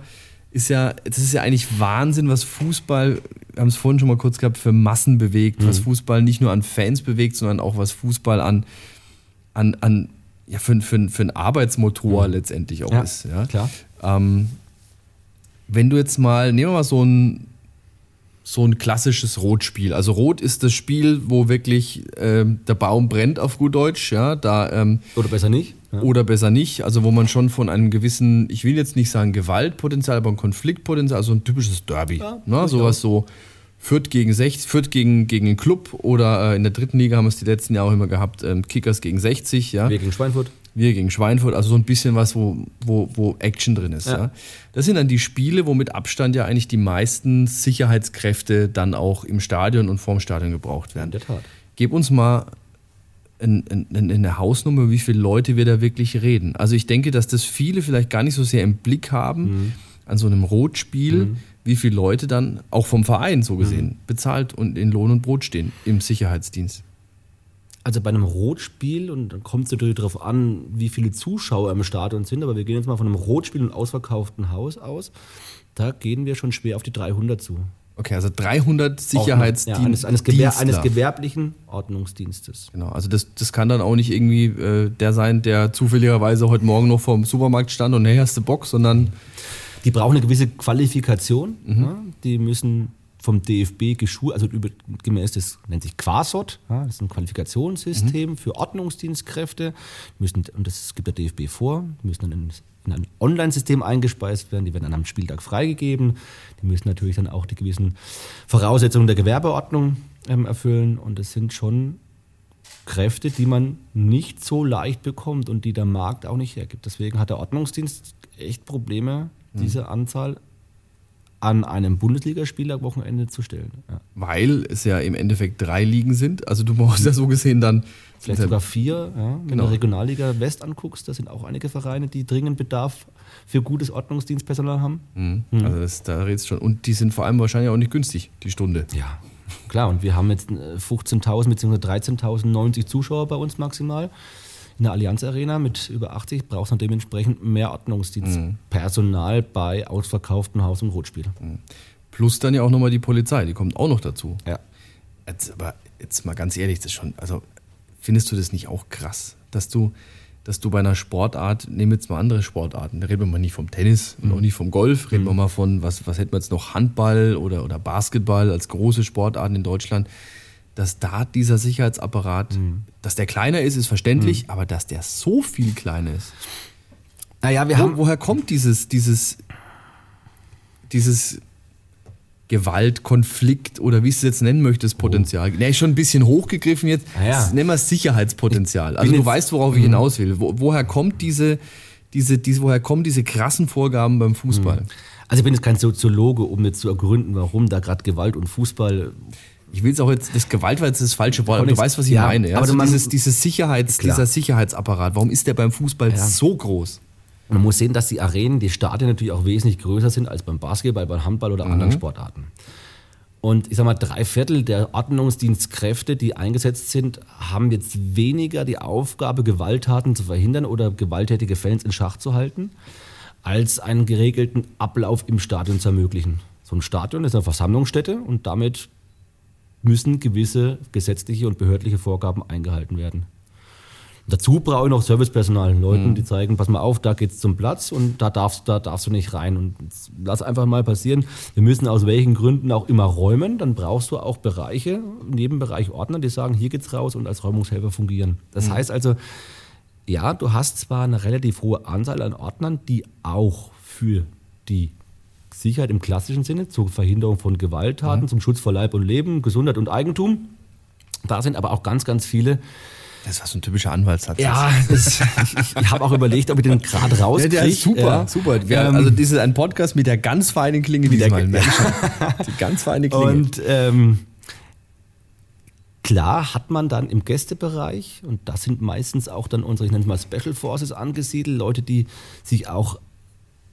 ist ja, das ist ja eigentlich Wahnsinn, was Fußball, wir haben es vorhin schon mal kurz gehabt, für Massen bewegt, was Fußball nicht nur an Fans bewegt, sondern auch was Fußball an, an, an ja, für, für, für einen Arbeitsmotor letztendlich auch Ja, ist. Ja? klar. Ähm, wenn du jetzt mal, nehmen wir mal so ein, so ein klassisches Rotspiel. Also Rot ist das Spiel, wo wirklich ähm, der Baum brennt auf gut Deutsch, ja, da ähm, Oder besser nicht. Ja. oder besser nicht. Also wo man schon von einem gewissen, ich will jetzt nicht sagen Gewaltpotenzial, aber ein Konfliktpotenzial, also ein typisches Derby. Ja, ne? Sowas so Fürth gegen 60, Fürth gegen, gegen einen Club oder äh, in der dritten Liga haben wir es die letzten Jahre auch immer gehabt, ähm, Kickers gegen 60, ja. Wir gegen Schweinfurt. Wir gegen Schweinfurt, also so ein bisschen was, wo, wo, wo Action drin ist. Ja. Ja. Das sind dann die Spiele, wo mit Abstand ja eigentlich die meisten Sicherheitskräfte dann auch im Stadion und vorm Stadion gebraucht werden. In der Tat. Gib uns mal eine Hausnummer, wie viele Leute wir da wirklich reden. Also ich denke, dass das viele vielleicht gar nicht so sehr im Blick haben Mhm. an so einem Rotspiel, wie viele Leute dann auch vom Verein so gesehen Mhm. bezahlt und in Lohn und Brot stehen im Sicherheitsdienst. Also bei einem Rotspiel, und dann kommt es natürlich darauf an, wie viele Zuschauer im Stadion sind, aber wir gehen jetzt mal von einem Rotspiel und ausverkauften Haus aus. Da gehen wir schon schwer auf die 300 zu. Okay, also 300 Sicherheitsdienst. ja, eines, eines, Gewer eines gewerblichen Ordnungsdienstes. Genau, also das, das kann dann auch nicht irgendwie äh, der sein, der zufälligerweise heute Morgen noch vorm Supermarkt stand und hey, hast du Bock, sondern Die brauchen eine gewisse Qualifikation. Mhm. Ja, die müssen vom DFB geschult, also über, gemäß des, nennt sich Quasot, ja, das ist ein Qualifikationssystem Mhm. für Ordnungsdienstkräfte. Die Müssen, und das gibt der DFB vor, müssen dann in, in ein Online-System eingespeist werden, die werden dann am Spieltag freigegeben. Die müssen natürlich dann auch die gewissen Voraussetzungen der Gewerbeordnung ähm, erfüllen. Und das sind schon Kräfte, die man nicht so leicht bekommt und die der Markt auch nicht hergibt. Deswegen hat der Ordnungsdienst echt Probleme, Mhm. diese Anzahl an einem Bundesligaspieltag-Wochenende zu stellen. Ja. weil es ja im Endeffekt drei Ligen sind. Also du brauchst ja so gesehen dann Vielleicht sogar vier. Ja. Wenn Genau. du Regionalliga West anguckst, da sind auch einige Vereine, die dringend Bedarf für gutes Ordnungsdienstpersonal haben. Mhm. Also das, da redest du schon. Und die sind vor allem wahrscheinlich auch nicht günstig, die Stunde. Ja, klar. Und wir haben jetzt äh, 15.000 bzw. 13.090 Zuschauer bei uns maximal. In der Allianz Arena mit über 80 brauchst du dementsprechend mehr Ordnungsdienstpersonal bei ausverkauften Haus- und Rotspielen. Plus dann ja auch nochmal die Polizei, die kommt auch noch dazu. Ja. Jetzt, aber jetzt mal ganz ehrlich, das ist schon, also findest du das nicht auch krass, dass du, dass du bei einer Sportart, nehmen wir jetzt mal andere Sportarten, da reden wir mal nicht vom Tennis und auch nicht vom Golf, reden wir mal von, was, was hätten wir jetzt noch, Handball oder, oder Basketball als große Sportarten in Deutschland, dass da dieser Sicherheitsapparat, dass der kleiner ist, ist verständlich, aber dass der so viel kleiner ist. Naja, wir Wo, haben. woher kommt dieses, dieses, dieses Gewalt, Konflikt oder wie du es jetzt nennen möchtest, Potenzial? Ne, ist schon ein bisschen hochgegriffen jetzt. Ah ja. Nennen wir es Sicherheitspotenzial. Also du weißt, worauf ich hinaus will. Wo, woher kommt diese, diese, diese, woher kommen diese krassen Vorgaben beim Fußball? Also ich bin jetzt kein Soziologe, um jetzt zu ergründen, warum da gerade Gewalt und Fußball. Ich will es auch jetzt, das Gewalt war jetzt das falsche Wort, aber du weißt, was ich ja, meine. Ja? aber Also dieses, dieses Sicherheits, Klar. dieser Sicherheitsapparat, warum ist der beim Fußball so groß? Man muss sehen, dass die Arenen, die Stadien natürlich auch wesentlich größer sind als beim Basketball, beim Handball oder anderen Sportarten. Und ich sag mal, drei Viertel der Ordnungsdienstkräfte, die eingesetzt sind, haben jetzt weniger die Aufgabe, Gewalttaten zu verhindern oder gewalttätige Fans in Schach zu halten, als einen geregelten Ablauf im Stadion zu ermöglichen. So ein Stadion ist eine Versammlungsstätte und damit müssen gewisse gesetzliche und behördliche Vorgaben eingehalten werden. Dazu brauche ich noch Servicepersonal, Leuten, mhm. die zeigen, pass mal auf, da geht's zum Platz und da darfst, da darfst du nicht rein. Und lass einfach mal passieren. Wir müssen aus welchen Gründen auch immer räumen. Dann brauchst du auch Bereiche, Nebenbereich Ordner, die sagen, hier geht's raus und als Räumungshelfer fungieren. Das mhm. heißt also, ja, du hast zwar eine relativ hohe Anzahl an Ordnern, die auch für die Sicherheit im klassischen Sinne, zur Verhinderung von Gewalttaten, mhm. zum Schutz vor Leib und Leben, Gesundheit und Eigentum. Da sind aber auch ganz, ganz viele, das war so ein typischer Anwaltssatz. Ja, das, ich, ich habe auch überlegt, ob ich den gerade rauskriege. Ja, der ist super, ja. super. Wir, ähm, also das ist ein Podcast mit der ganz feinen Klinge diesmal. Der, Die ganz feine Klinge. Und ähm, klar hat man dann im Gästebereich, und das sind meistens auch dann unsere, ich nenne es mal Special Forces angesiedelt, Leute, die sich auch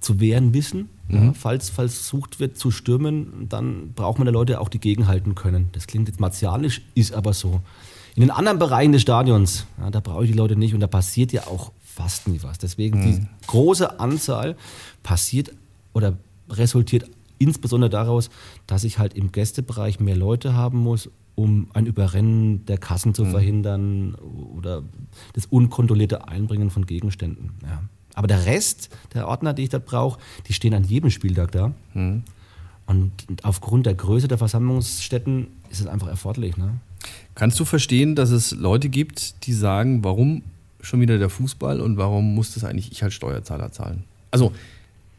zu wehren wissen. Mhm. Ja, falls, falls versucht wird zu stürmen, dann braucht man da Leute auch, die gegenhalten können. Das klingt jetzt martialisch, ist aber so. In den anderen Bereichen des Stadions, ja, da brauche ich die Leute nicht und da passiert ja auch fast nie was. Deswegen mhm. die große Anzahl passiert oder resultiert insbesondere daraus, dass ich halt im Gästebereich mehr Leute haben muss, um ein Überrennen der Kassen zu mhm. verhindern oder das unkontrollierte Einbringen von Gegenständen. Ja. Aber der Rest der Ordner, die ich da brauche, die stehen an jedem Spieltag da. Mhm. Und aufgrund der Größe der Versammlungsstätten ist es einfach erforderlich. Ne? Kannst du verstehen, dass es Leute gibt, die sagen, warum schon wieder der Fußball und warum muss das eigentlich ich als Steuerzahler zahlen? Also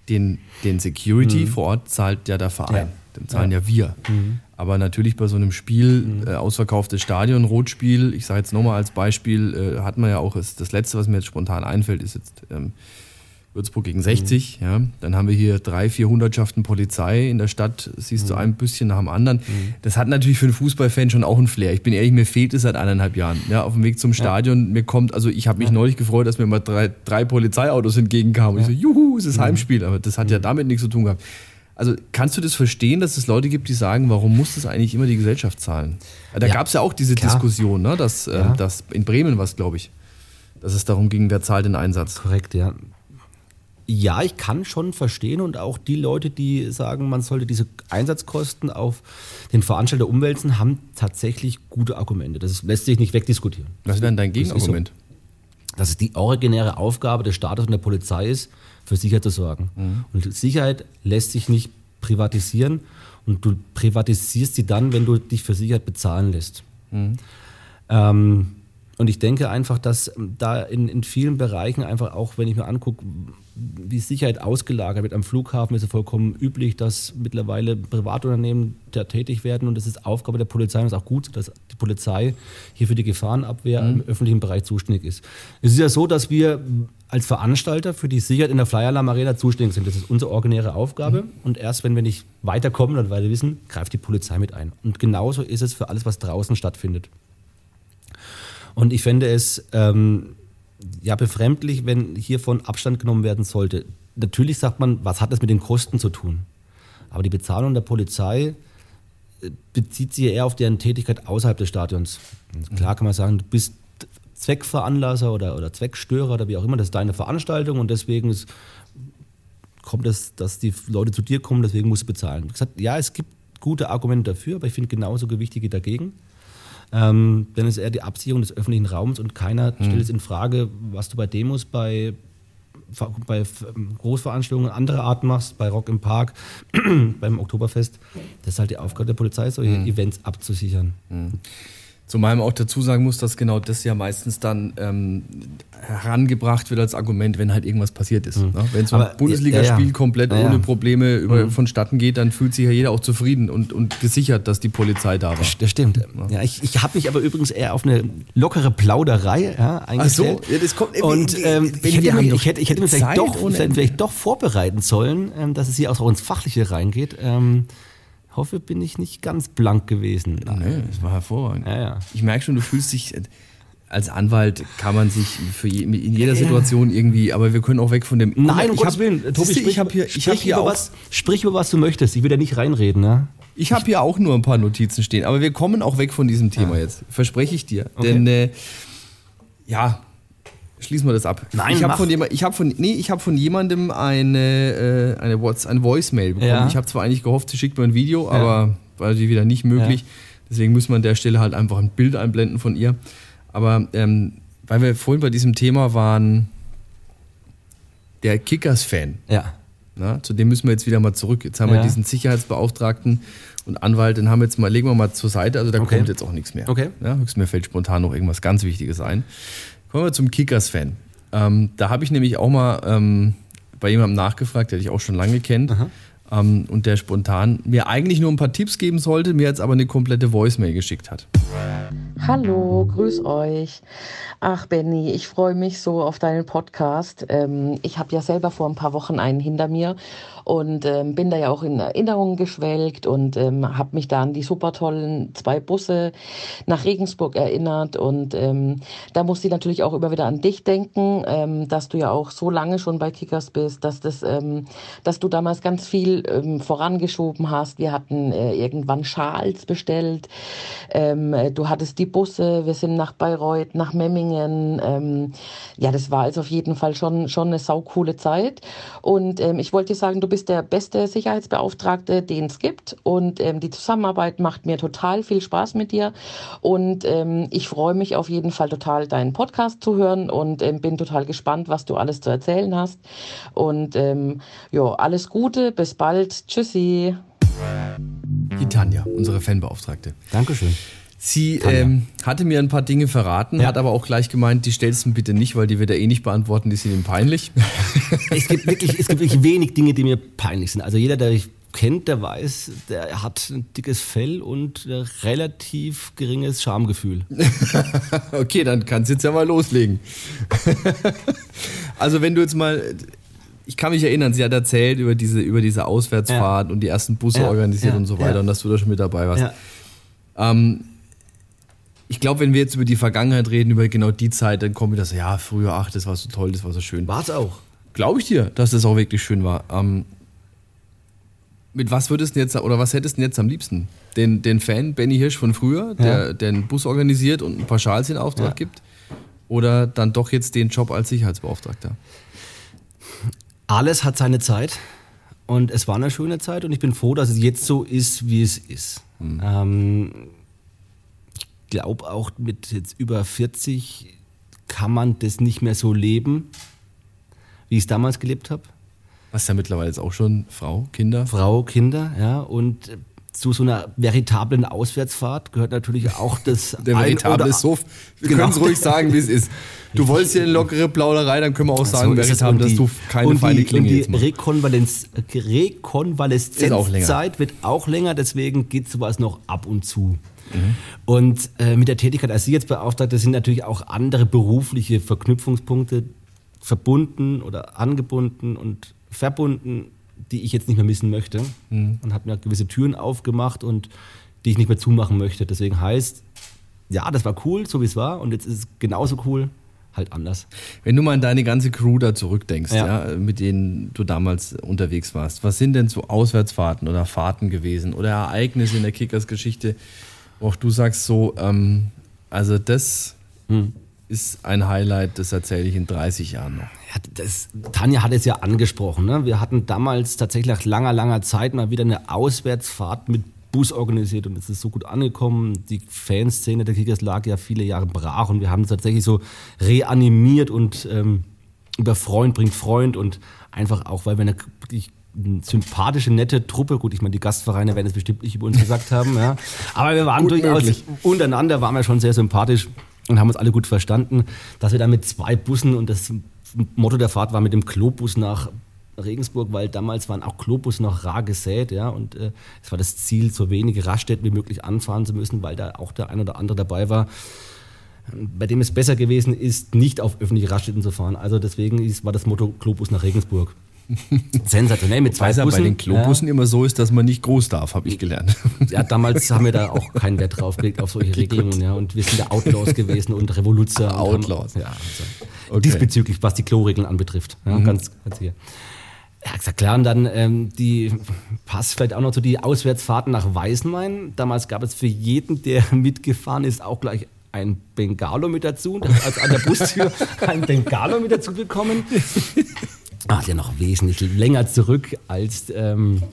den, den Security mhm. vor Ort zahlt ja der Verein, ja. den zahlen ja, ja wir. Mhm. Aber natürlich bei so einem Spiel, mhm. äh, ausverkauftes Stadion, Rotspiel, ich sage jetzt nochmal als Beispiel, äh, hat man ja auch, ist, das letzte, was mir jetzt spontan einfällt, ist jetzt ähm, Würzburg gegen 60. Mhm. Ja. Dann haben wir hier drei, vier Hundertschaften Polizei in der Stadt, siehst mhm. du ein bisschen nach dem anderen. Mhm. Das hat natürlich für einen Fußballfan schon auch ein Flair. Ich bin ehrlich, mir fehlt es seit eineinhalb Jahren. Ja, auf dem Weg zum Stadion, ja. mir kommt, also ich habe mich ja. neulich gefreut, dass mir mal drei, drei Polizeiautos entgegenkamen. Ja. ich so, juhu, es ist mhm. Heimspiel. Aber das hat ja damit nichts zu tun gehabt. Also kannst du das verstehen, dass es Leute gibt, die sagen, warum muss das eigentlich immer die Gesellschaft zahlen? Da ja, gab es ja auch diese klar. Diskussion, ne? dass, äh, dass in Bremen was, glaube ich, dass es darum ging, wer zahlt den Einsatz. Korrekt, ja. Ja, ich kann schon verstehen und auch die Leute, die sagen, man sollte diese Einsatzkosten auf den Veranstalter umwälzen, haben tatsächlich gute Argumente. Das lässt sich nicht wegdiskutieren. Was wäre denn dein Gegenargument? Dass es die originäre Aufgabe des Staates und der Polizei ist, für Sicherheit zu sorgen. Mhm. Und Sicherheit lässt sich nicht privatisieren und du privatisierst sie dann, wenn du dich für Sicherheit bezahlen lässt. Mhm. Ähm, und ich denke einfach, dass da in, in vielen Bereichen einfach auch, wenn ich mir angucke, wie Sicherheit ausgelagert wird. Am Flughafen ist es vollkommen üblich, dass mittlerweile Privatunternehmen da tätig werden und das ist Aufgabe der Polizei und es ist auch gut, dass Polizei hier für die Gefahrenabwehr mhm. im öffentlichen Bereich zuständig ist. Es ist ja so, dass wir als Veranstalter für die Sicherheit in der Flyer Alarm Arena zuständig sind. Das ist unsere originäre Aufgabe mhm. und erst wenn wir nicht weiterkommen oder weiter wissen, greift die Polizei mit ein. Und genauso ist es für alles, was draußen stattfindet. Und ich fände es ähm, ja befremdlich, wenn hiervon Abstand genommen werden sollte. Natürlich sagt man, was hat das mit den Kosten zu tun? Aber die Bezahlung der Polizei bezieht sich eher auf deren Tätigkeit außerhalb des Stadions. Und klar kann man sagen, du bist Zweckveranlasser oder, oder Zweckstörer oder wie auch immer, das ist deine Veranstaltung und deswegen ist, kommt es, dass die Leute zu dir kommen, deswegen musst du bezahlen. Ich gesagt, ja, es gibt gute Argumente dafür, aber ich finde genauso gewichtige dagegen. Ähm, denn es ist eher die Absicherung des öffentlichen Raums und keiner mhm. stellt es in Frage, was du bei Demos, bei, bei Großveranstaltungen anderer Art machst, bei Rock im Park, beim Oktoberfest. Das ist halt die Aufgabe der Polizei, solche mhm. Events abzusichern. Mhm. Zumal man auch dazu sagen muss, dass genau das ja meistens dann ähm, herangebracht wird als Argument, wenn halt irgendwas passiert ist. Mhm. Ne? Wenn so ein Bundesligaspiel ja, ja. komplett ja, ohne Probleme über, mhm. vonstatten geht, dann fühlt sich ja jeder auch zufrieden und, und gesichert, dass die Polizei da war. Das stimmt. Ja, ich ich habe mich aber übrigens eher auf eine lockere Plauderei ja, eingestellt. Ach so, das kommt Und ähm, ich, hätte mich, ich, hätte, ich hätte mich vielleicht doch, vielleicht doch vorbereiten sollen, ähm, dass es hier auch ins Fachliche reingeht. Ähm, hoffe, bin ich nicht ganz blank gewesen. Nee, das war hervorragend. Ja, ja. Ich merke schon, du fühlst dich als Anwalt kann man sich für je, in jeder Situation irgendwie, aber wir können auch weg von dem. Nein, um Gottes Willen, Tobi, sprich, ich habe hier, ich sprich, hab hier über was, sprich über was du möchtest. Ich will da nicht reinreden, ne? Ich habe hier auch nur ein paar Notizen stehen, aber wir kommen auch weg von diesem Thema Ja. jetzt. Verspreche ich dir. Okay. Denn äh, ja, schließen wir das ab. Nein, ich habe von, ich hab von, nee, ich hab von jemandem eine, äh, eine, What's, eine Voicemail bekommen. Ja. Ich habe zwar eigentlich gehofft, sie schickt mir ein Video, aber war natürlich wieder nicht möglich. Ja. Deswegen müssen wir an der Stelle halt einfach ein Bild einblenden von ihr. Aber ähm, weil wir vorhin bei diesem Thema waren, der Kickers-Fan. Ja. Na, zu dem müssen wir jetzt wieder mal zurück. Jetzt haben wir Ja. diesen Sicherheitsbeauftragten und Anwalt, den haben wir jetzt mal, legen wir mal zur Seite, also da Okay. kommt jetzt auch nichts mehr. Okay. Ja, höchstens mir fällt spontan noch irgendwas ganz Wichtiges ein. Kommen wir zum Kickers-Fan. Ähm, da habe ich nämlich auch mal ähm, bei jemandem nachgefragt, der dich auch schon lange kennt. Ähm, und der spontan mir eigentlich nur ein paar Tipps geben sollte, mir jetzt aber eine komplette Voicemail geschickt hat. Hallo, grüß euch. Ach, Benny, ich freue mich so auf deinen Podcast. Ähm, ich habe ja selber vor ein paar Wochen einen hinter mir und ähm, bin da ja auch in Erinnerungen geschwelgt und ähm, habe mich da an die super tollen zwei Busse nach Regensburg erinnert. Und ähm, da musste ich natürlich auch immer wieder an dich denken, ähm, dass du ja auch so lange schon bei Kickers bist, dass, das, ähm, dass du damals ganz viel ähm, vorangeschoben hast. Wir hatten äh, irgendwann Schals bestellt. Ähm, äh, du hattest die Busse, wir sind nach Bayreuth, nach Memmingen. Ähm, ja, das war also auf jeden Fall schon, schon eine saukoole Zeit. Und ähm, ich wollte dir sagen, du bist der beste Sicherheitsbeauftragte, den es gibt. Und ähm, die Zusammenarbeit macht mir total viel Spaß mit dir. Und ähm, ich freue mich auf jeden Fall total, deinen Podcast zu hören und ähm, bin total gespannt, was du alles zu erzählen hast. Und ähm, ja, alles Gute, bis bald. Tschüssi. Die Tanja, unsere Fanbeauftragte. Dankeschön. Sie ähm, hatte mir ein paar Dinge verraten, Ja. hat aber auch gleich gemeint, die stellst du bitte nicht, weil die wird er eh nicht beantworten, die sind ihm peinlich. Es gibt wirklich, es gibt wirklich wenig Dinge, die mir peinlich sind. Also jeder, der mich kennt, der weiß, der hat ein dickes Fell und ein relativ geringes Schamgefühl. Okay, dann kannst du jetzt ja mal loslegen. also wenn du jetzt mal, ich kann mich erinnern, sie hat erzählt über diese, über diese Auswärtsfahrt und die ersten Busse Ja, organisiert ja, und so weiter ja. und dass du da schon mit dabei warst. Ja. Ähm, ich glaube, wenn wir jetzt über die Vergangenheit reden, über genau die Zeit, dann kommen wir das, ja, früher, ach, das war so toll, das war so schön. War es auch. Glaube ich dir, dass das auch wirklich schön war. Ähm, mit was würdest du jetzt, oder was hättest du denn jetzt am liebsten? Den, den Fan Benny Hirsch von früher, der, Ja. der einen Bus organisiert und ein paar Schals in Auftrag Ja. gibt? Oder dann doch jetzt den Job als Sicherheitsbeauftragter? Alles hat seine Zeit und es war eine schöne Zeit und ich bin froh, dass es jetzt so ist, wie es ist. Ähm, ich glaube auch mit jetzt über 40 kann man das nicht mehr so leben, wie ich es damals gelebt habe. Was ja mittlerweile jetzt auch schon Frau, Kinder. Frau, Kinder, ja, und zu so einer veritablen Auswärtsfahrt gehört natürlich auch das Der veritable oder- Sof. Wir Genau. können es ruhig sagen, wie es ist. Du wolltest hier eine lockere Plauderei, dann können wir auch sagen, So ist veritabel, Und dass du keine und feine die, Klinge und die Ist länger. Rekonvaleszenzzeit wird auch länger, deswegen geht sowas noch ab und zu. Mhm. Und äh, mit der Tätigkeit als Sicherheitsbeauftragter sind natürlich auch andere berufliche Verknüpfungspunkte verbunden oder angebunden und verbunden, die ich jetzt nicht mehr missen möchte. Mhm. Und habe mir gewisse Türen aufgemacht und die ich nicht mehr zumachen möchte. Deswegen heißt, ja, das war cool, so wie es war, und jetzt ist es genauso cool, halt anders. Wenn du mal an deine ganze Crew da zurückdenkst, ja. Ja. mit denen du damals unterwegs warst, was sind denn so Auswärtsfahrten oder Fahrten gewesen oder Ereignisse in der Kickers-Geschichte, wo auch du sagst so, ähm, also das Hm. ist ein Highlight, das erzähle ich in 30 Jahren noch. Ja, das, Tanja hat es ja angesprochen. Ne? Wir hatten damals tatsächlich nach langer, langer Zeit mal wieder eine Auswärtsfahrt mit Bus organisiert und es ist so gut angekommen. Die Fanszene der Kickers lag ja viele Jahre brach und wir haben es tatsächlich so reanimiert und ähm, über Freund bringt Freund und einfach auch, weil wir eine wirklich eine sympathische, nette Truppe, gut, ich meine, die Gastvereine werden es bestimmt nicht über uns gesagt haben, ja. aber wir waren Gut durchaus möglich. untereinander, waren wir schon sehr sympathisch und haben uns alle gut verstanden, dass wir da mit zwei Bussen und das Motto der Fahrt war mit dem Klobus nach Regensburg, weil damals waren auch Klobus noch rar gesät, ja, und äh, es war das Ziel, so wenige Raststätten wie möglich anfahren zu müssen, weil da auch der ein oder andere dabei war, bei dem es besser gewesen ist, nicht auf öffentliche Raststätten zu fahren. Also deswegen ist, war das Motto Klobus nach Regensburg. Sensationell mit zwei Weil es ja Bussen. bei den Klobussen immer so ist, dass man nicht groß darf, habe ich gelernt. Ja, damals haben wir da auch keinen Wert drauf gelegt, auf solche Regelungen. Ja. Und wir sind ja Outlaws gewesen und Revoluzer. und Outlaws. Haben, ja, also Okay. Diesbezüglich, was die Kloregeln anbetrifft. Ja, ganz, ganz sicher. Ja, gesagt, klar, und dann ähm, die passt vielleicht auch noch zu die Auswärtsfahrten nach Weißenmain. Damals gab es für jeden, der mitgefahren ist, auch gleich ein Bengalo mit dazu. Also an der Bustür ein Bengalo mit dazu bekommen. Ach, ja noch wesentlich länger zurück als ähm,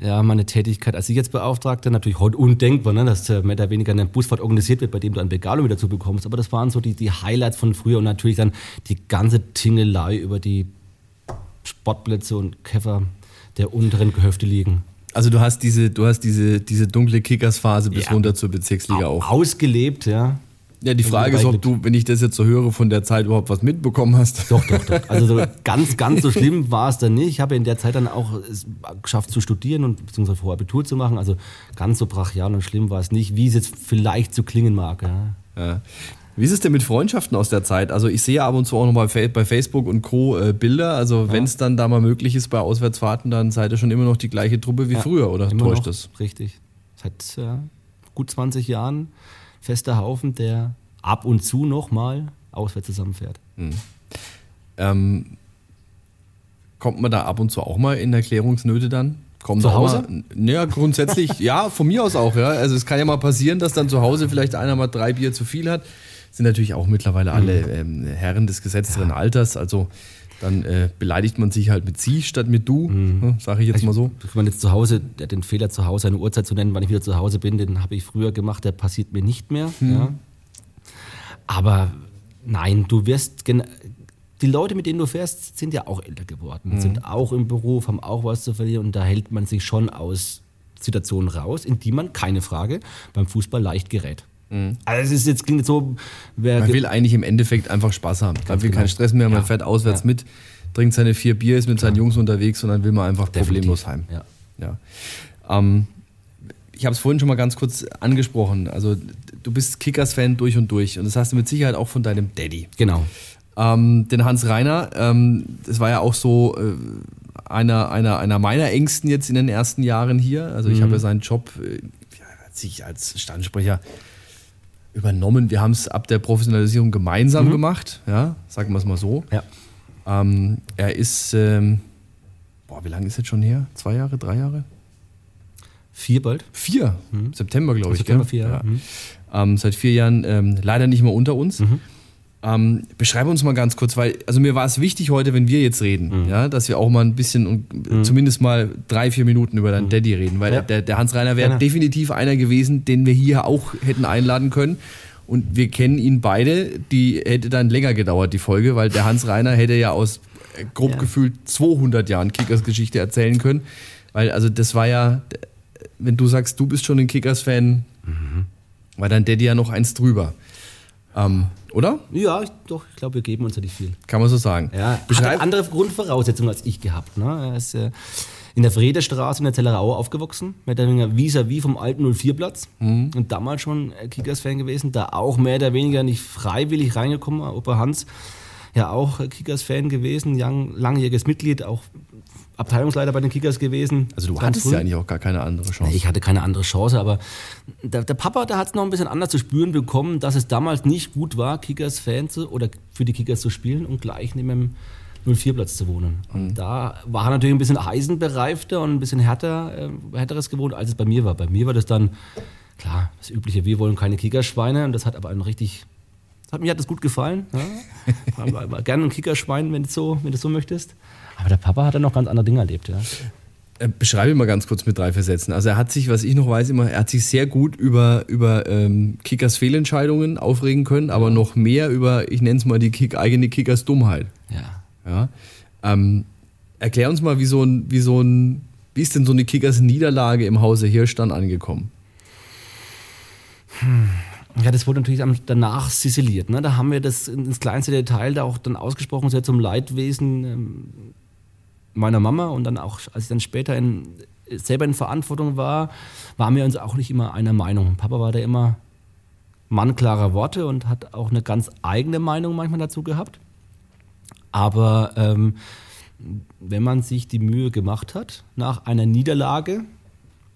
ja, meine Tätigkeit als Sicherheitsbeauftragter. Natürlich heute undenkbar, ne, dass äh, mehr oder weniger eine Busfahrt organisiert wird, bei dem du ein Begalo mit dazu bekommst. Aber das waren so die, die Highlights von früher und natürlich dann die ganze Tingelei über die Sportplätze und Käfer der unteren Gehöfte liegen. Also du hast diese, du hast diese, diese dunkle Kickersphase bis ja. runter zur Bezirksliga auch. Ausgelebt, ja. Ja, die Frage ist, ob du, wenn ich das jetzt so höre, von der Zeit überhaupt was mitbekommen hast. Doch, doch, doch. Also so ganz, ganz so schlimm war es dann nicht. Ich habe in der Zeit dann auch es geschafft zu studieren und beziehungsweise vor Abitur zu machen. Also ganz so brachial und schlimm war es nicht, wie es jetzt vielleicht zu klingen mag. Ja. ja. Wie ist es denn mit Freundschaften aus der Zeit? Also ich sehe ab und zu auch noch mal bei Facebook und Co. Äh, Bilder. Also wenn es dann da mal möglich ist bei Auswärtsfahrten, dann seid ihr schon immer noch die gleiche Truppe wie früher, oder täuscht das? Richtig. Seit äh, gut 20 Jahren fester Haufen, der ab und zu nochmal auswärts zusammenfährt. Mhm. Ähm, kommt man da ab und zu auch mal in Erklärungsnöte dann? Kommt zu Hause? Mal, ja, grundsätzlich, ja, von mir aus auch, ja. Also es kann ja mal passieren, dass dann zu Hause vielleicht einer mal drei Bier zu viel hat sind natürlich auch mittlerweile alle mhm. ähm, Herren des gesetzteren ja. Alters. Also dann äh, beleidigt man sich halt mit sie statt mit du, mhm. ne, sage ich jetzt mal so. Ich, wenn man jetzt zu Hause, den Fehler zu Hause, eine Uhrzeit zu nennen, wann ich wieder zu Hause bin, den habe ich früher gemacht, der passiert mir nicht mehr. Mhm. Ja. Aber nein, du wirst, die Leute, mit denen du fährst, sind ja auch älter geworden, mhm. sind auch im Beruf, haben auch was zu verlieren und da hält man sich schon aus Situationen raus, in die man, keine Frage, beim Fußball leicht gerät. Mhm. Also es ist jetzt klingt so. man will eigentlich im Endeffekt einfach Spaß haben. Man will genau. keinen Stress mehr, man ja. fährt auswärts ja. mit, trinkt seine vier Bier, ist mit seinen Jungs unterwegs und dann will man einfach Definitiv. problemlos heim. Ja. ja. Ähm, ich habe es vorhin schon mal ganz kurz angesprochen. Also du bist Kickers-Fan durch und durch und das hast du mit Sicherheit auch von deinem Daddy. Genau. Ähm, den Hans Reiner, ähm, das war ja auch so äh, einer, einer, einer meiner Ängsten jetzt in den ersten Jahren hier. Also ich mhm. habe ja seinen Job äh, sich als Standsprecher übernommen. Wir haben es ab der Professionalisierung gemeinsam mhm. gemacht, ja, sagen wir es mal so. Ja. Ähm, er ist, ähm, boah, wie lange ist jetzt schon her? Zwei Jahre, drei Jahre? Vier bald. Vier, mhm. September glaube ich. September vier Jahre. Ja. Mhm. Ähm, seit vier Jahren ähm, leider nicht mehr unter uns. Ähm, beschreibe uns mal ganz kurz, weil, also mir war es wichtig heute, wenn wir jetzt reden, mhm. ja, dass wir auch mal ein bisschen, mhm. zumindest mal drei, vier Minuten über deinen mhm. Daddy reden, weil ja. der, der Hans-Reiner wäre definitiv einer gewesen, den wir hier auch hätten einladen können. Und wir kennen ihn beide, die hätte dann länger gedauert, die Folge, weil der Hans-Reiner hätte ja aus äh, grob ja. gefühlt 200 Jahren Kickers-Geschichte erzählen können. Weil, also das war ja, wenn du sagst, du bist schon ein Kickers-Fan, mhm. war dein Daddy ja noch eins drüber. Ähm, oder? Ja, ich, doch, ich glaube, wir geben uns ja nicht viel. Kann man so sagen. Ja, Beschreib hat andere Grundvoraussetzungen als ich gehabt. Ne? Er ist äh, in der Frederstraße in der Zellerau aufgewachsen, mehr oder weniger vis-à-vis vom alten 04-Platz. Mhm. Und damals schon Kickers-Fan gewesen, da auch mehr oder weniger nicht freiwillig reingekommen. Opa Hans ja auch Kickers-Fan gewesen, langjähriges Mitglied, auch Abteilungsleiter bei den Kickers gewesen. Also du hattest früh. ja eigentlich auch gar keine andere Chance. Ich hatte keine andere Chance, aber der, der Papa, der hat es noch ein bisschen anders zu spüren bekommen, dass es damals nicht gut war, Kickers-Fan zu oder für die Kickers zu spielen und gleich neben dem 04-Platz zu wohnen. Und mhm. da war er natürlich ein bisschen eisenbereifter und ein bisschen härter, äh, härteres gewohnt, als es bei mir war. Bei mir war das dann, klar, das Übliche, wir wollen keine Kickerschweine und das hat aber einen richtig hat, mir hat das gut gefallen. Ja. Gerne ein Kickerschwein, wenn du so, wenn du so möchtest. Aber der Papa hat dann noch ganz andere Dinge erlebt, ja. Äh, beschreibe mal ganz kurz mit drei Versätzen. Also er hat sich, was ich noch weiß, immer, er hat sich sehr gut über, über ähm, Kickers Fehlentscheidungen aufregen können, aber noch mehr über, ich nenne es mal die Kick, eigene Kickers Dummheit. Ja. ja? Ähm, erklär uns mal, wie so ein, wie so ein, wie ist denn so eine Kickers Niederlage im Hause Hirsch dann angekommen? Hm. Ja, das wurde natürlich danach sisiliert. Ne? Da haben wir das ins kleinste Detail da auch dann ausgesprochen, sehr zum Leidwesen ähm, meiner Mama und dann auch, als ich dann später in, selber in Verantwortung war, waren wir uns auch nicht immer einer Meinung. Papa war da immer Mann klarer Worte und hat auch eine ganz eigene Meinung manchmal dazu gehabt. Aber ähm, wenn man sich die Mühe gemacht hat, nach einer Niederlage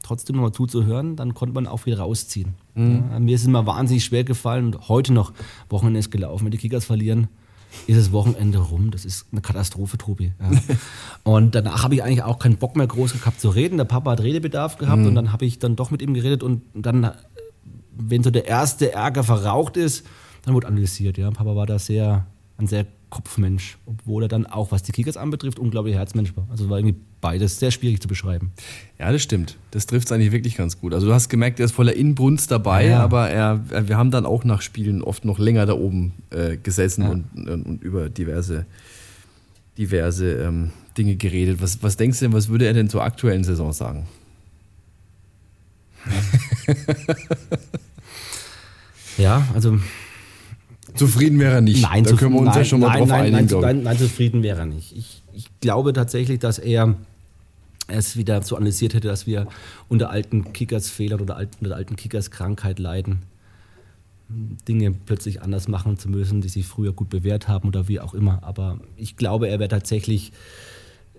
trotzdem nochmal zuzuhören, dann konnte man auch viel rausziehen. Mhm. Ja, mir ist es immer wahnsinnig schwer gefallen und heute noch Wochenende ist gelaufen, wenn die Kickers verlieren ist das Wochenende rum. Das ist eine Katastrophe, Tobi. Ja. und danach habe ich eigentlich auch keinen Bock mehr groß gehabt zu reden. Der Papa hat Redebedarf gehabt mhm. und dann habe ich dann doch mit ihm geredet und dann, wenn so der erste Ärger verraucht ist, dann wurde analysiert. Ja. Papa war da sehr, ein sehr Kopfmensch, obwohl er dann auch, was die Kickers anbetrifft, unglaublich Herzmensch war. Also war irgendwie beides sehr schwierig zu beschreiben. Ja, das stimmt. Das trifft es eigentlich wirklich ganz gut. Also du hast gemerkt, er ist voller Inbrunst dabei, ja. aber er, wir haben dann auch nach Spielen oft noch länger da oben äh, gesessen ja. und, und, und, über diverse, diverse ähm, Dinge geredet. Was, was denkst du denn, was würde er denn zur aktuellen Saison sagen? ja, also Zufrieden wäre er nicht. Nein, da können wir uns nein, ja schon mal nein, drauf nein, einigen. Nein, nein, zufrieden wäre er nicht. Ich, ich glaube tatsächlich, dass er es wieder so analysiert hätte, dass wir unter alten Kickers-Fehlern oder unter alten Kickers-Krankheit leiden. Dinge plötzlich anders machen zu müssen, die sich früher gut bewährt haben oder wie auch immer. Aber ich glaube, er wäre tatsächlich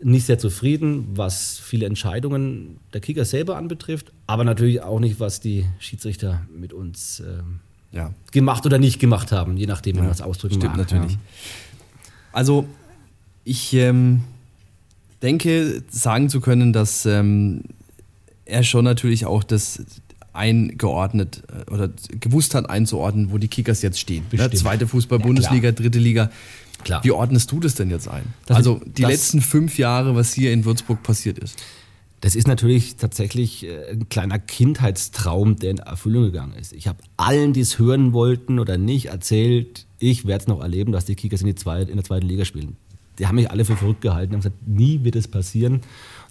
nicht sehr zufrieden, was viele Entscheidungen der Kickers selber anbetrifft, aber natürlich auch nicht, was die Schiedsrichter mit uns ähm, ja. gemacht oder nicht gemacht haben, je nachdem, wie ja, man das ausdrücken stimmt mag. natürlich. Ja. Also ich ähm, denke, sagen zu können, dass ähm, er schon natürlich auch das eingeordnet äh, oder gewusst hat einzuordnen, wo die Kickers jetzt stehen. Ne? Zweite Fußball-Bundesliga, ja, dritte Liga. Klar. Wie ordnest du das denn jetzt ein? Das also die letzten fünf Jahre, was hier in Würzburg passiert ist. Das ist natürlich tatsächlich äh, ein kleiner Kindheitstraum, der in Erfüllung gegangen ist. Ich habe allen, die es hören wollten oder nicht, erzählt, ich werde es noch erleben, dass die Kickers in, die zweite, in der zweiten Liga spielen. Die haben mich alle für verrückt gehalten, haben gesagt, nie wird es passieren. Und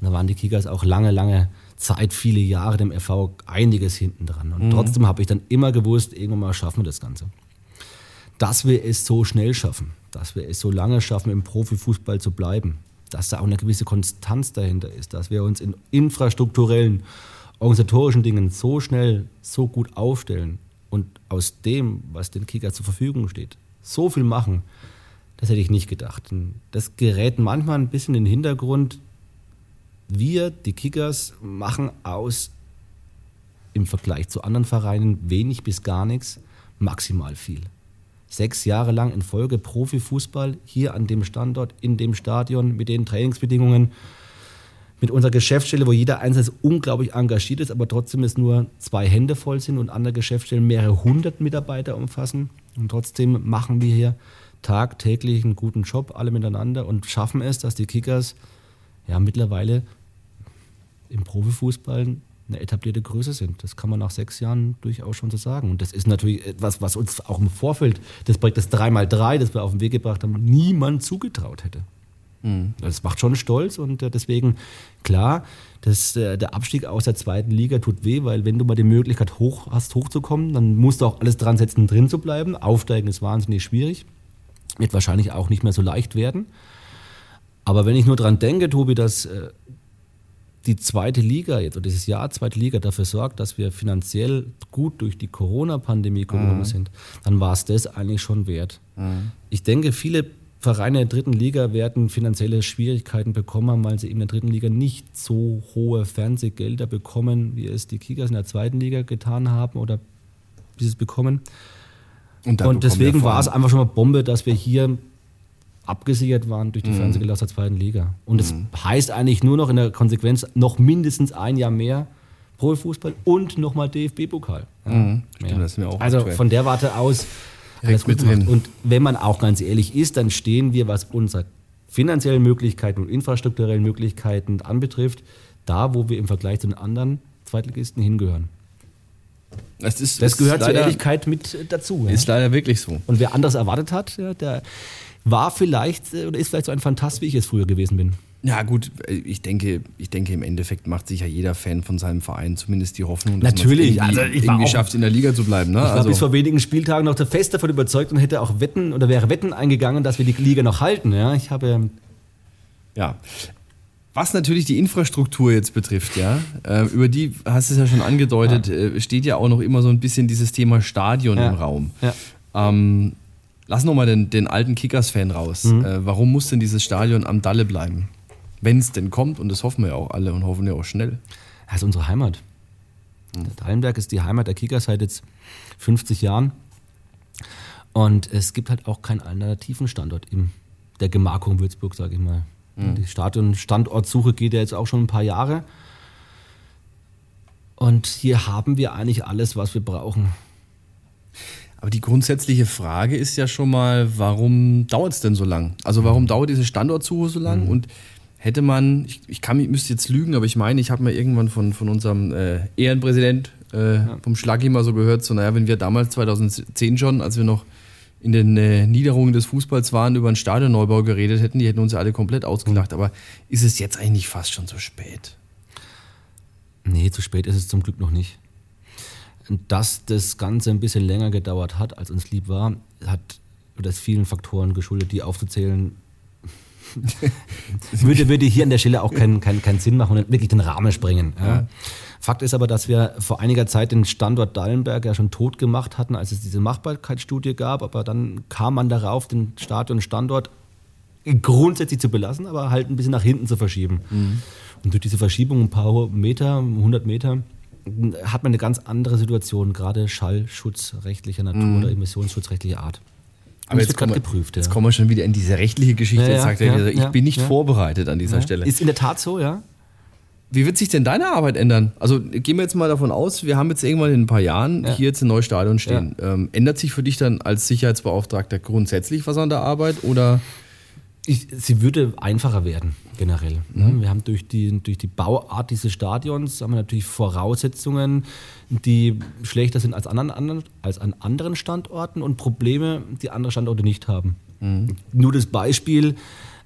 da waren die Kickers auch lange, lange Zeit, viele Jahre dem FV einiges hinten dran. Und mhm. trotzdem habe ich dann immer gewusst, irgendwann mal schaffen wir das Ganze. Dass wir es so schnell schaffen, dass wir es so lange schaffen, im Profifußball zu bleiben, dass da auch eine gewisse Konstanz dahinter ist, dass wir uns in infrastrukturellen, organisatorischen Dingen so schnell, so gut aufstellen und aus dem, was den Kicker zur Verfügung steht, so viel machen, das hätte ich nicht gedacht. Das gerät manchmal ein bisschen in den Hintergrund. Wir, die Kickers, machen aus im Vergleich zu anderen Vereinen wenig bis gar nichts, maximal viel sechs Jahre lang in Folge Profifußball hier an dem Standort, in dem Stadion, mit den Trainingsbedingungen, mit unserer Geschäftsstelle, wo jeder Einzelne unglaublich engagiert ist, aber trotzdem es nur zwei Hände voll sind und andere Geschäftsstellen mehrere hundert Mitarbeiter umfassen. Und trotzdem machen wir hier tagtäglich einen guten Job, alle miteinander und schaffen es, dass die Kickers ja mittlerweile im Profifußball eine etablierte Größe sind. Das kann man nach sechs Jahren durchaus schon so sagen. Und das ist natürlich etwas, was uns auch im Vorfeld des Projektes 3x3, das wir auf den Weg gebracht haben, niemand zugetraut hätte. Mhm. Das macht schon stolz und äh, deswegen, klar, das, äh, der Abstieg aus der zweiten Liga tut weh, weil wenn du mal die Möglichkeit hoch hast, hochzukommen, dann musst du auch alles dran setzen, drin zu bleiben. Aufsteigen ist wahnsinnig schwierig. Wird wahrscheinlich auch nicht mehr so leicht werden. Aber wenn ich nur dran denke, Tobi, dass äh, die zweite Liga jetzt oder dieses Jahr zweite Liga dafür sorgt, dass wir finanziell gut durch die Corona-Pandemie gekommen mhm. sind, dann war es das eigentlich schon wert. Mhm. Ich denke, viele Vereine der dritten Liga werden finanzielle Schwierigkeiten bekommen, weil sie in der dritten Liga nicht so hohe Fernsehgelder bekommen, wie es die Kickers in der zweiten Liga getan haben oder wie sie es bekommen. Und, Und deswegen war es einfach schon mal Bombe, dass wir hier abgesichert waren durch die mhm. Fernsehgelder aus der zweiten Liga. Und es mhm. heißt eigentlich nur noch in der Konsequenz noch mindestens ein Jahr mehr Profifußball und nochmal DFB-Pokal. Ja, mhm. also aktuell. von der Warte aus alles gut drin. Und wenn man auch ganz ehrlich ist, dann stehen wir, was unsere finanziellen Möglichkeiten und infrastrukturellen Möglichkeiten anbetrifft, da, wo wir im Vergleich zu den anderen Zweitligisten hingehören. Das, ist, das gehört leider, zur Ehrlichkeit mit dazu. Ist ja. leider wirklich so. Und wer anders erwartet hat, ja, der war vielleicht äh, oder ist vielleicht so ein Fantast, wie ich es früher gewesen bin. Ja, gut, äh, ich denke, ich denke, im Endeffekt macht sich ja jeder Fan von seinem Verein zumindest die Hoffnung, dass Natürlich. man irgendwie, also irgendwie schafft, in der Liga zu bleiben. Ne? Ich war also bis vor wenigen Spieltagen noch fest davon überzeugt und hätte auch Wetten oder wäre Wetten eingegangen, dass wir die Liga noch halten. Ja, ich habe. Ja. Was natürlich die Infrastruktur jetzt betrifft, ja, äh, über die hast du es ja schon angedeutet, ja. Steht ja auch noch immer so ein bisschen dieses Thema Stadion ja. im Raum. Ja. Ähm, Lass nochmal den, den alten Kickers-Fan raus. Mhm. Äh, warum muss denn dieses Stadion am Dalle bleiben? Wenn es denn kommt, und das hoffen wir ja auch alle und hoffen wir auch schnell. Das ist unsere Heimat. Mhm. Der Dallenberg ist die Heimat der Kickers seit jetzt 50 Jahren. Und es gibt halt auch keinen alternativen Standort in der Gemarkung Würzburg, sage ich mal. Die Stadion-Standortsuche geht ja jetzt auch schon ein paar Jahre. Und hier haben wir eigentlich alles, was wir brauchen. Aber die grundsätzliche Frage ist ja schon mal, warum dauert es denn so lang? Also warum dauert diese Standortsuche so lang? Und hätte man, ich, ich kann, müsste jetzt lügen, aber ich meine, ich habe mir irgendwann von, von unserem äh, Ehrenpräsident äh, vom Schlaggi mal so gehört, so naja, wenn wir damals 2010 schon, als wir noch in den äh, Niederungen des Fußballs waren, über einen Stadionneubau geredet hätten, die hätten uns ja alle komplett ausgelacht. Aber ist es jetzt eigentlich fast schon zu spät? Nee, zu spät ist es zum Glück noch nicht. Und dass das Ganze ein bisschen länger gedauert hat, als uns lieb war, hat das vielen Faktoren geschuldet, die aufzuzählen. würde, würde hier an der Stelle auch keinen keinen keinen Sinn machen und wirklich den Rahmen sprengen. Ja. Fakt ist aber, dass wir vor einiger Zeit den Standort Dallenberg ja schon tot gemacht hatten, als es diese Machbarkeitsstudie gab. Aber dann kam man darauf, den Stadionstandort grundsätzlich zu belassen, aber halt ein bisschen nach hinten zu verschieben. Und durch diese Verschiebung ein paar Meter, 100 Meter, hat man eine ganz andere Situation, gerade Schallschutz rechtlicher Natur oder emissionsschutzrechtlicher Art. Wird gerade kommen geprüft. jetzt ja. kommen wir schon wieder in diese rechtliche Geschichte. Ja, jetzt ja, sagt er ja, wieder, ich bin nicht vorbereitet an dieser. Stelle. Ist in der Tat so, ja? Wie wird sich denn deine Arbeit ändern? Also gehen wir jetzt mal davon aus, wir haben jetzt irgendwann in ein paar Jahren Ja. hier jetzt ein neues Stadion stehen. Ähm, ändert sich für dich dann als Sicherheitsbeauftragter grundsätzlich was an der Arbeit oder Ich, sie würde einfacher werden, generell. ne? Wir haben durch die, durch die Bauart dieses Stadions haben wir natürlich Voraussetzungen, die schlechter sind als, an anderen, als an anderen Standorten und Probleme, die andere Standorte nicht haben. Nur das Beispiel,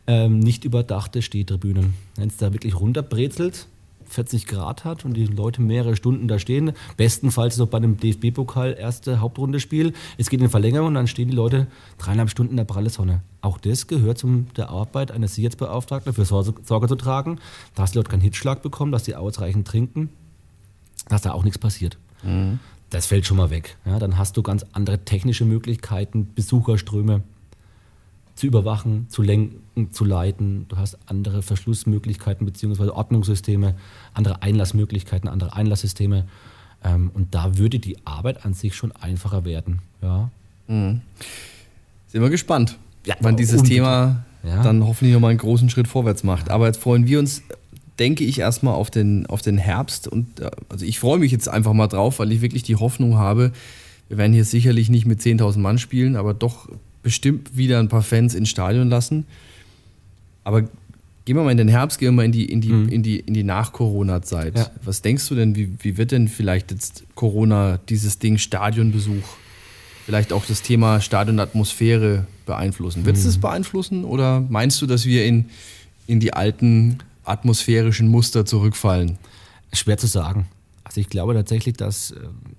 ähm, nicht überdachte Stehtribünen. Wenn es da wirklich runterbrezelt, 40 Grad hat und die Leute mehrere Stunden da stehen, bestenfalls noch bei einem DFB-Pokal erste Hauptrundespiel, es geht in Verlängerung und dann stehen die Leute dreieinhalb Stunden in der pralle Sonne. Auch das gehört zum der Arbeit eines Sicherheitsbeauftragten, dafür Sorge, zu tragen, dass die Leute keinen Hitzschlag bekommen, dass sie ausreichend trinken, dass da auch nichts passiert. Das fällt schon mal weg. Ja, dann hast du ganz andere technische Möglichkeiten, Besucherströme zu überwachen, zu lenken, zu leiten. Du hast andere Verschlussmöglichkeiten bzw. Ordnungssysteme, andere Einlassmöglichkeiten, andere Einlasssysteme. Ähm, und da würde die Arbeit an sich schon einfacher werden. Ja. sind wir gespannt, Ja, wann dieses unbedingt. Thema Ja. dann hoffentlich nochmal einen großen Schritt vorwärts macht. Aber jetzt freuen wir uns, denke ich, erstmal auf den, auf den Herbst. Und äh, also ich freue mich jetzt einfach mal drauf, weil ich wirklich die Hoffnung habe, wir werden hier sicherlich nicht mit 10.000 Mann spielen, aber doch bestimmt wieder ein paar Fans ins Stadion lassen. Aber gehen wir mal in den Herbst, gehen wir mal in die, in die, in die, in die Nach-Corona-Zeit. Ja. Was denkst du denn, wie, wie wird denn vielleicht jetzt Corona dieses Ding Stadionbesuch, vielleicht auch das Thema Stadionatmosphäre beeinflussen? Wird es das beeinflussen oder meinst du, dass wir in, in die alten atmosphärischen Muster zurückfallen? Schwer zu sagen. Also ich glaube tatsächlich, dass ähm,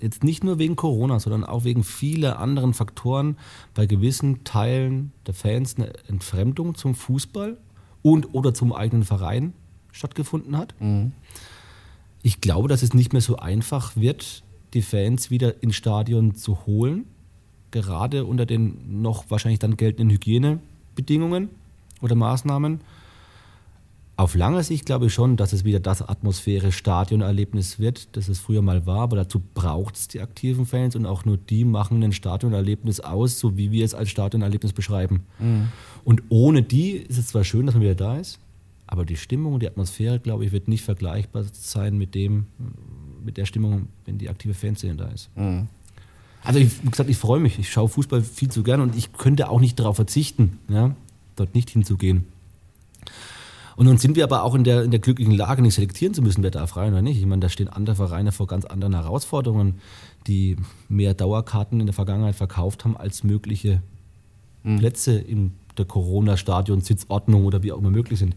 jetzt nicht nur wegen Corona, sondern auch wegen vieler anderen Faktoren bei gewissen Teilen der Fans eine Entfremdung zum Fußball und oder zum eigenen Verein stattgefunden hat. Ich glaube, dass es nicht mehr so einfach wird, die Fans wieder ins Stadion zu holen, gerade unter den noch wahrscheinlich dann geltenden Hygienebedingungen oder Maßnahmen. Auf lange Sicht glaube ich schon, dass es wieder das Atmosphäre Stadionerlebnis wird, das es früher mal war, aber dazu braucht es die aktiven Fans und auch nur die machen ein Stadionerlebnis aus, so wie wir es als Stadionerlebnis beschreiben. Und ohne die ist es zwar schön, dass man wieder da ist, aber die Stimmung und die Atmosphäre, glaube ich, wird nicht vergleichbar sein mit dem, mit der Stimmung, wenn die aktive Fanszene da ist. Also ich, wie gesagt, ich freue mich. Ich schaue Fußball viel zu gern und ich könnte auch nicht darauf verzichten, ja, dort nicht hinzugehen. Und nun sind wir aber auch in der, in der glücklichen Lage, nicht selektieren zu müssen, wer darf rein oder nicht. Ich meine, da stehen andere Vereine vor ganz anderen Herausforderungen, die mehr Dauerkarten in der Vergangenheit verkauft haben als mögliche Plätze in der Corona-Stadion, Sitzordnung oder wie auch immer möglich sind.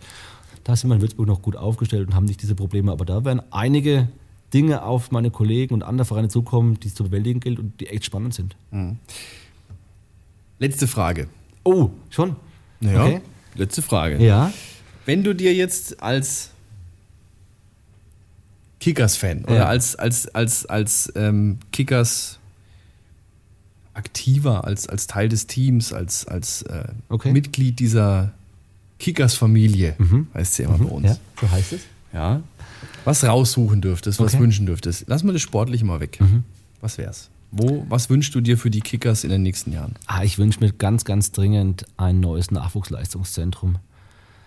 Da sind wir in Würzburg noch gut aufgestellt und haben nicht diese Probleme. Aber da werden einige Dinge auf meine Kollegen und andere Vereine zukommen, die es zu bewältigen gilt und die echt spannend sind. Letzte Frage. Oh, schon? Okay. Letzte Frage. Ja. Wenn du dir jetzt als Kickers-Fan oder Ja. als, als, als, als ähm, Kickers aktiver, als, als Teil des Teams, als, als äh, Okay. Mitglied dieser Kickers-Familie, heißt sie immer bei uns. ja, so heißt es. Ja. Was raussuchen dürftest, was Okay. wünschen dürftest. Lass mal das Sportliche mal weg. Was wär's? Wo, was wünschst du dir für die Kickers in den nächsten Jahren? Ah, ich wünsche mir ganz, ganz dringend ein neues Nachwuchsleistungszentrum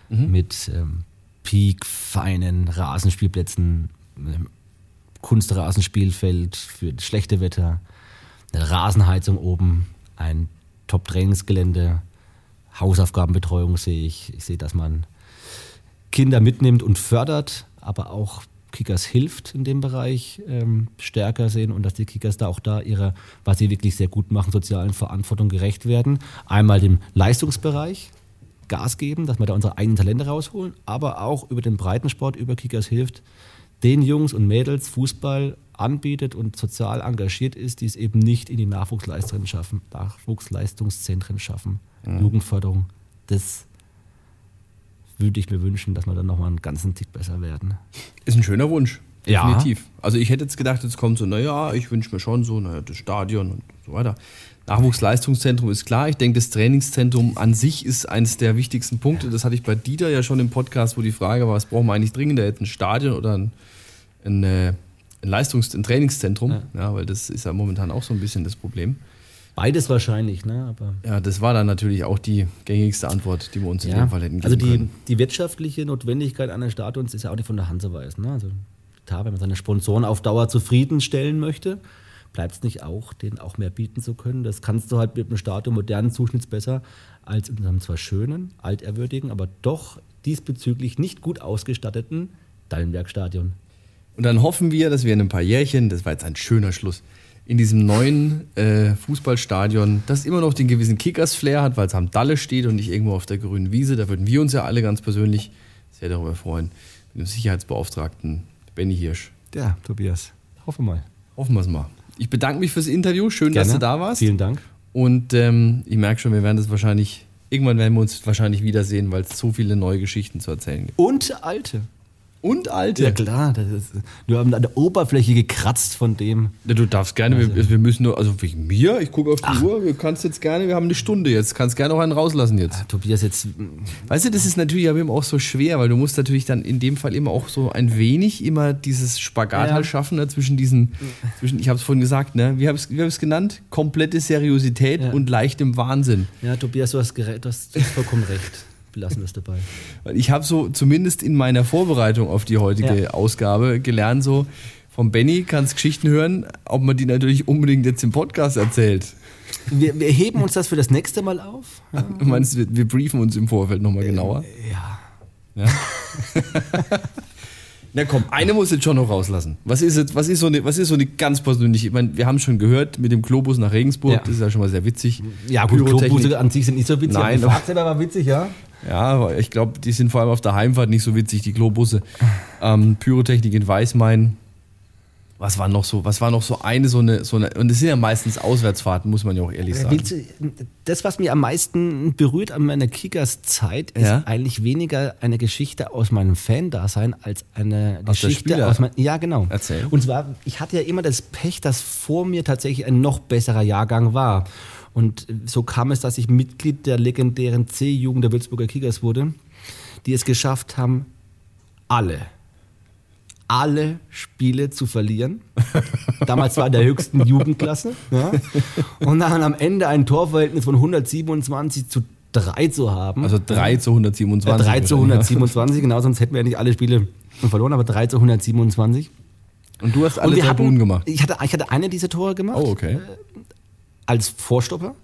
mit ähm, Peak, feinen Rasenspielplätzen, ähm, Kunstrasenspielfeld für das schlechte Wetter, eine Rasenheizung oben, ein Top-Trainingsgelände, Hausaufgabenbetreuung sehe ich. Ich sehe, dass man Kinder mitnimmt und fördert, aber auch Kickers hilft in dem Bereich ähm, stärker sehen und dass die Kickers da auch da ihrer, was sie wirklich sehr gut machen, sozialen Verantwortung gerecht werden. Einmal dem Leistungsbereich Gas geben, dass wir da unsere eigenen Talente rausholen, aber auch über den Breitensport, über Kickers hilft, den Jungs und Mädels Fußball anbietet und sozial engagiert ist, die es eben nicht in die Nachwuchsleistungszentren schaffen, Nachwuchsleistungszentren schaffen, Jugendförderung. Das würde ich mir wünschen, dass wir dann nochmal einen ganzen Tick besser werden. Ist ein schöner Wunsch. Ja. Definitiv. Also ich hätte jetzt gedacht, jetzt kommt so, naja, ich wünsche mir schon so, naja, das Stadion und so weiter. Nachwuchsleistungszentrum ist klar. Ich denke, das Trainingszentrum an sich ist eines der wichtigsten Punkte. Das hatte ich bei Dieter ja schon im Podcast, wo die Frage war, was brauchen wir eigentlich dringender, jetzt ein Stadion oder ein, ein, äh, ein Leistungs-, ein Trainingszentrum? Ja. Ja. weil das ist ja momentan auch so ein bisschen das Problem. Beides wahrscheinlich, ne? Aber Ja, das war dann natürlich auch die gängigste Antwort, die wir uns in Ja, dem Fall hätten geben also die, können. die wirtschaftliche Notwendigkeit eines Stadions ist ja auch nicht von der Hand zu weisen. Ne? Also klar, wenn man seine Sponsoren auf Dauer zufriedenstellen möchte, bleibt es nicht auch, denen auch mehr bieten zu können. Das kannst du halt mit einem Stadion modernen Zuschnitts besser als in einem zwar schönen, altehrwürdigen, aber doch diesbezüglich nicht gut ausgestatteten Dallenbergstadion. Und dann hoffen wir, dass wir in ein paar Jährchen, das war jetzt ein schöner Schluss, in diesem neuen äh, Fußballstadion, das immer noch den gewissen Kickers-Flair hat, weil es am Dalle steht und nicht irgendwo auf der grünen Wiese. Da würden wir uns ja alle ganz persönlich sehr darüber freuen, mit dem Sicherheitsbeauftragten Benny Hirsch. Ja, Tobias, hoffe mal. Hoffen wir es mal. Ich bedanke mich fürs Interview. Schön, dass du da warst. Vielen Dank. Und ähm, ich merke schon, wir werden das wahrscheinlich, irgendwann werden wir uns wahrscheinlich wiedersehen, weil es so viele neue Geschichten zu erzählen gibt. Und alte. Und alte. Ja klar, das ist, wir haben an der Oberfläche gekratzt von dem. Ja, du darfst gerne, wir, wir müssen nur, also wegen mir, ich gucke auf die Uhr, du kannst jetzt gerne, wir haben eine Stunde jetzt, kannst gerne noch einen rauslassen jetzt. Tobias jetzt Weißt du, das ist natürlich aber immer auch so schwer, weil du musst natürlich dann in dem Fall immer auch so ein wenig immer dieses Spagat Ja. halt schaffen, ne, zwischen diesen, zwischen, ich habe es vorhin gesagt, ne, wie habe ich es genannt? Komplette Seriosität Ja. und leichtem Wahnsinn. Ja, Tobias, du hast, gerä- du hast du hast vollkommen recht. Belassen wir es dabei. Ich habe so zumindest in meiner Vorbereitung auf die heutige Ja. Ausgabe gelernt, so vom Benny kannst Geschichten hören, ob man die natürlich unbedingt jetzt im Podcast erzählt. Wir, wir heben uns das für das nächste Mal auf. Ja. Du meinst, wir, wir briefen uns im Vorfeld nochmal genauer? ja. Ja. Na komm, eine muss jetzt schon noch rauslassen. Was ist jetzt, was ist so eine, was ist so eine ganz persönliche, ich meine, wir haben schon gehört mit dem Globus nach Regensburg, Ja. das ist ja schon mal sehr witzig. Ja, gut. Klobusse an sich sind nicht so witzig. Nein, aber selber war witzig, ja. Ja, aber ich glaube, die sind vor allem auf der Heimfahrt nicht so witzig, die Globusse. Ähm, Pyrotechnik in Weißmain. Was war noch so, was war noch so eine, so eine, so eine, und es sind ja meistens Auswärtsfahrten, muss man ja auch ehrlich sagen. Willst du, das, was mich am meisten berührt an meiner Kickers-Zeit, ist Ja. eigentlich weniger eine Geschichte aus meinem Fan-Dasein als eine Aus Geschichte aus meinem. Ja, genau. Erzähl. Und zwar, ich hatte ja immer das Pech, dass vor mir tatsächlich ein noch besserer Jahrgang war. Und so kam es, dass ich Mitglied der legendären C-Jugend der Würzburger Kickers wurde, die es geschafft haben, alle, alle Spiele zu verlieren. Damals war in der höchsten Jugendklasse. Ja. Und dann am Ende ein Torverhältnis von 127 zu 3 zu haben. Also 3 zu 127. Ja, 3 zu wahrscheinlich, 127, genau, sonst hätten wir ja nicht alle Spiele verloren, aber 3 zu 127. ja. Und du hast alle drei hatten, gemacht. Ich hatte, ich hatte eine dieser Tore gemacht, Oh, okay. Als Vorstopper.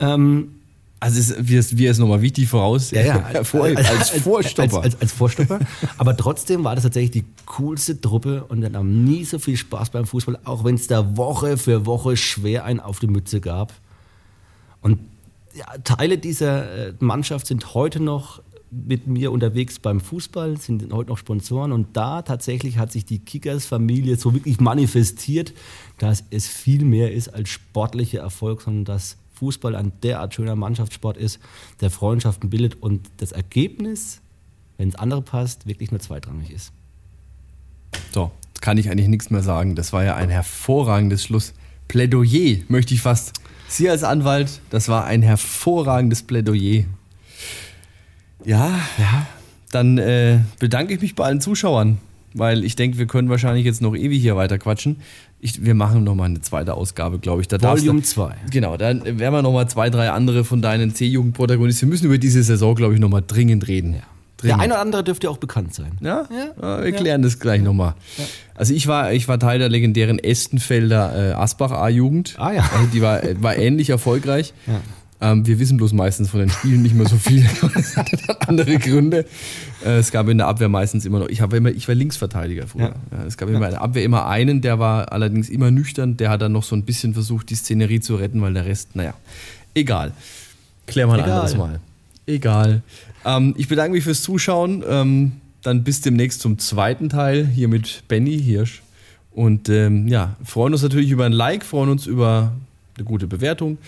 Ähm, Also ist, wir, wir ist nochmal wichtig voraus. ja, ja, Vor, als Vorstopper. Als, als, als Vorstopper. Aber trotzdem war das tatsächlich die coolste Truppe und wir haben nie so viel Spaß beim Fußball, auch wenn es da Woche für Woche schwer einen auf die Mütze gab. Und ja, Teile dieser äh, Mannschaft sind heute noch mit mir unterwegs beim Fußball, sind heute noch Sponsoren und da tatsächlich hat sich die Kickers-Familie so wirklich manifestiert, dass es viel mehr ist als sportlicher Erfolg, sondern dass Fußball ein derart schöner Mannschaftssport ist, der Freundschaften bildet und das Ergebnis, wenn es andere passt, wirklich nur zweitrangig ist. So, kann ich eigentlich nichts mehr sagen. Das war ja ein hervorragendes Schlussplädoyer, möchte ich fast. Sie als Anwalt, das war ein hervorragendes Plädoyer. Ja, ja. Dann äh, bedanke ich mich bei allen Zuschauern. weil ich denke, wir können wahrscheinlich jetzt noch ewig hier weiter quatschen. Ich, wir machen nochmal eine zweite Ausgabe, glaube ich. Da Volume du- 2. Genau, dann werden wir nochmal zwei, drei andere von deinen C-Jugend-Protagonisten. Wir müssen über diese Saison, glaube ich, nochmal dringend reden. Der Dringend. eine oder andere dürfte auch bekannt sein. Ja? ja. Wir klären das gleich nochmal. Also ich war, ich war Teil der legendären Estenfelder äh, Asbach A-Jugend. Ah, ja. Also die war, war ähnlich erfolgreich. Ähm, wir wissen bloß meistens von den Spielen nicht mehr so viel. Das hatte dann andere Gründe. Äh, es gab in der Abwehr meistens immer noch, ich, immer, ich war Linksverteidiger früher. Ja. es gab immer in der Abwehr immer einen, der war allerdings immer nüchtern. Der hat dann noch so ein bisschen versucht, die Szenerie zu retten, weil der Rest, naja, egal. Klär mal ein Egal. anderes Mal. Egal. Ähm, ich bedanke mich fürs Zuschauen. Ähm, dann bis demnächst zum zweiten Teil hier mit Benny Hirsch. Und ähm, ja, freuen uns natürlich über ein Like, freuen uns über eine gute Bewertung,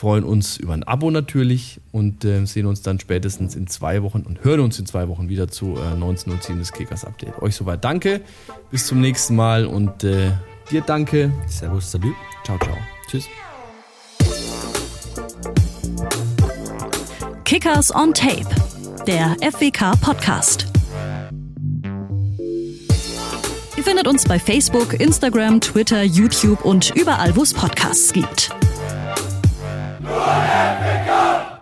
freuen uns über ein Abo natürlich und äh, sehen uns dann spätestens in zwei Wochen und hören uns in zwei Wochen wieder zu äh, 19.07 des Kickers Update. Euch soweit danke, bis zum nächsten Mal und äh, dir danke. Servus, salut. Ciao, ciao. Tschüss. Kickers on Tape, der FWK Podcast. Ihr findet uns bei Facebook, Instagram, Twitter, YouTube und überall, wo es Podcasts gibt. Buon Africa!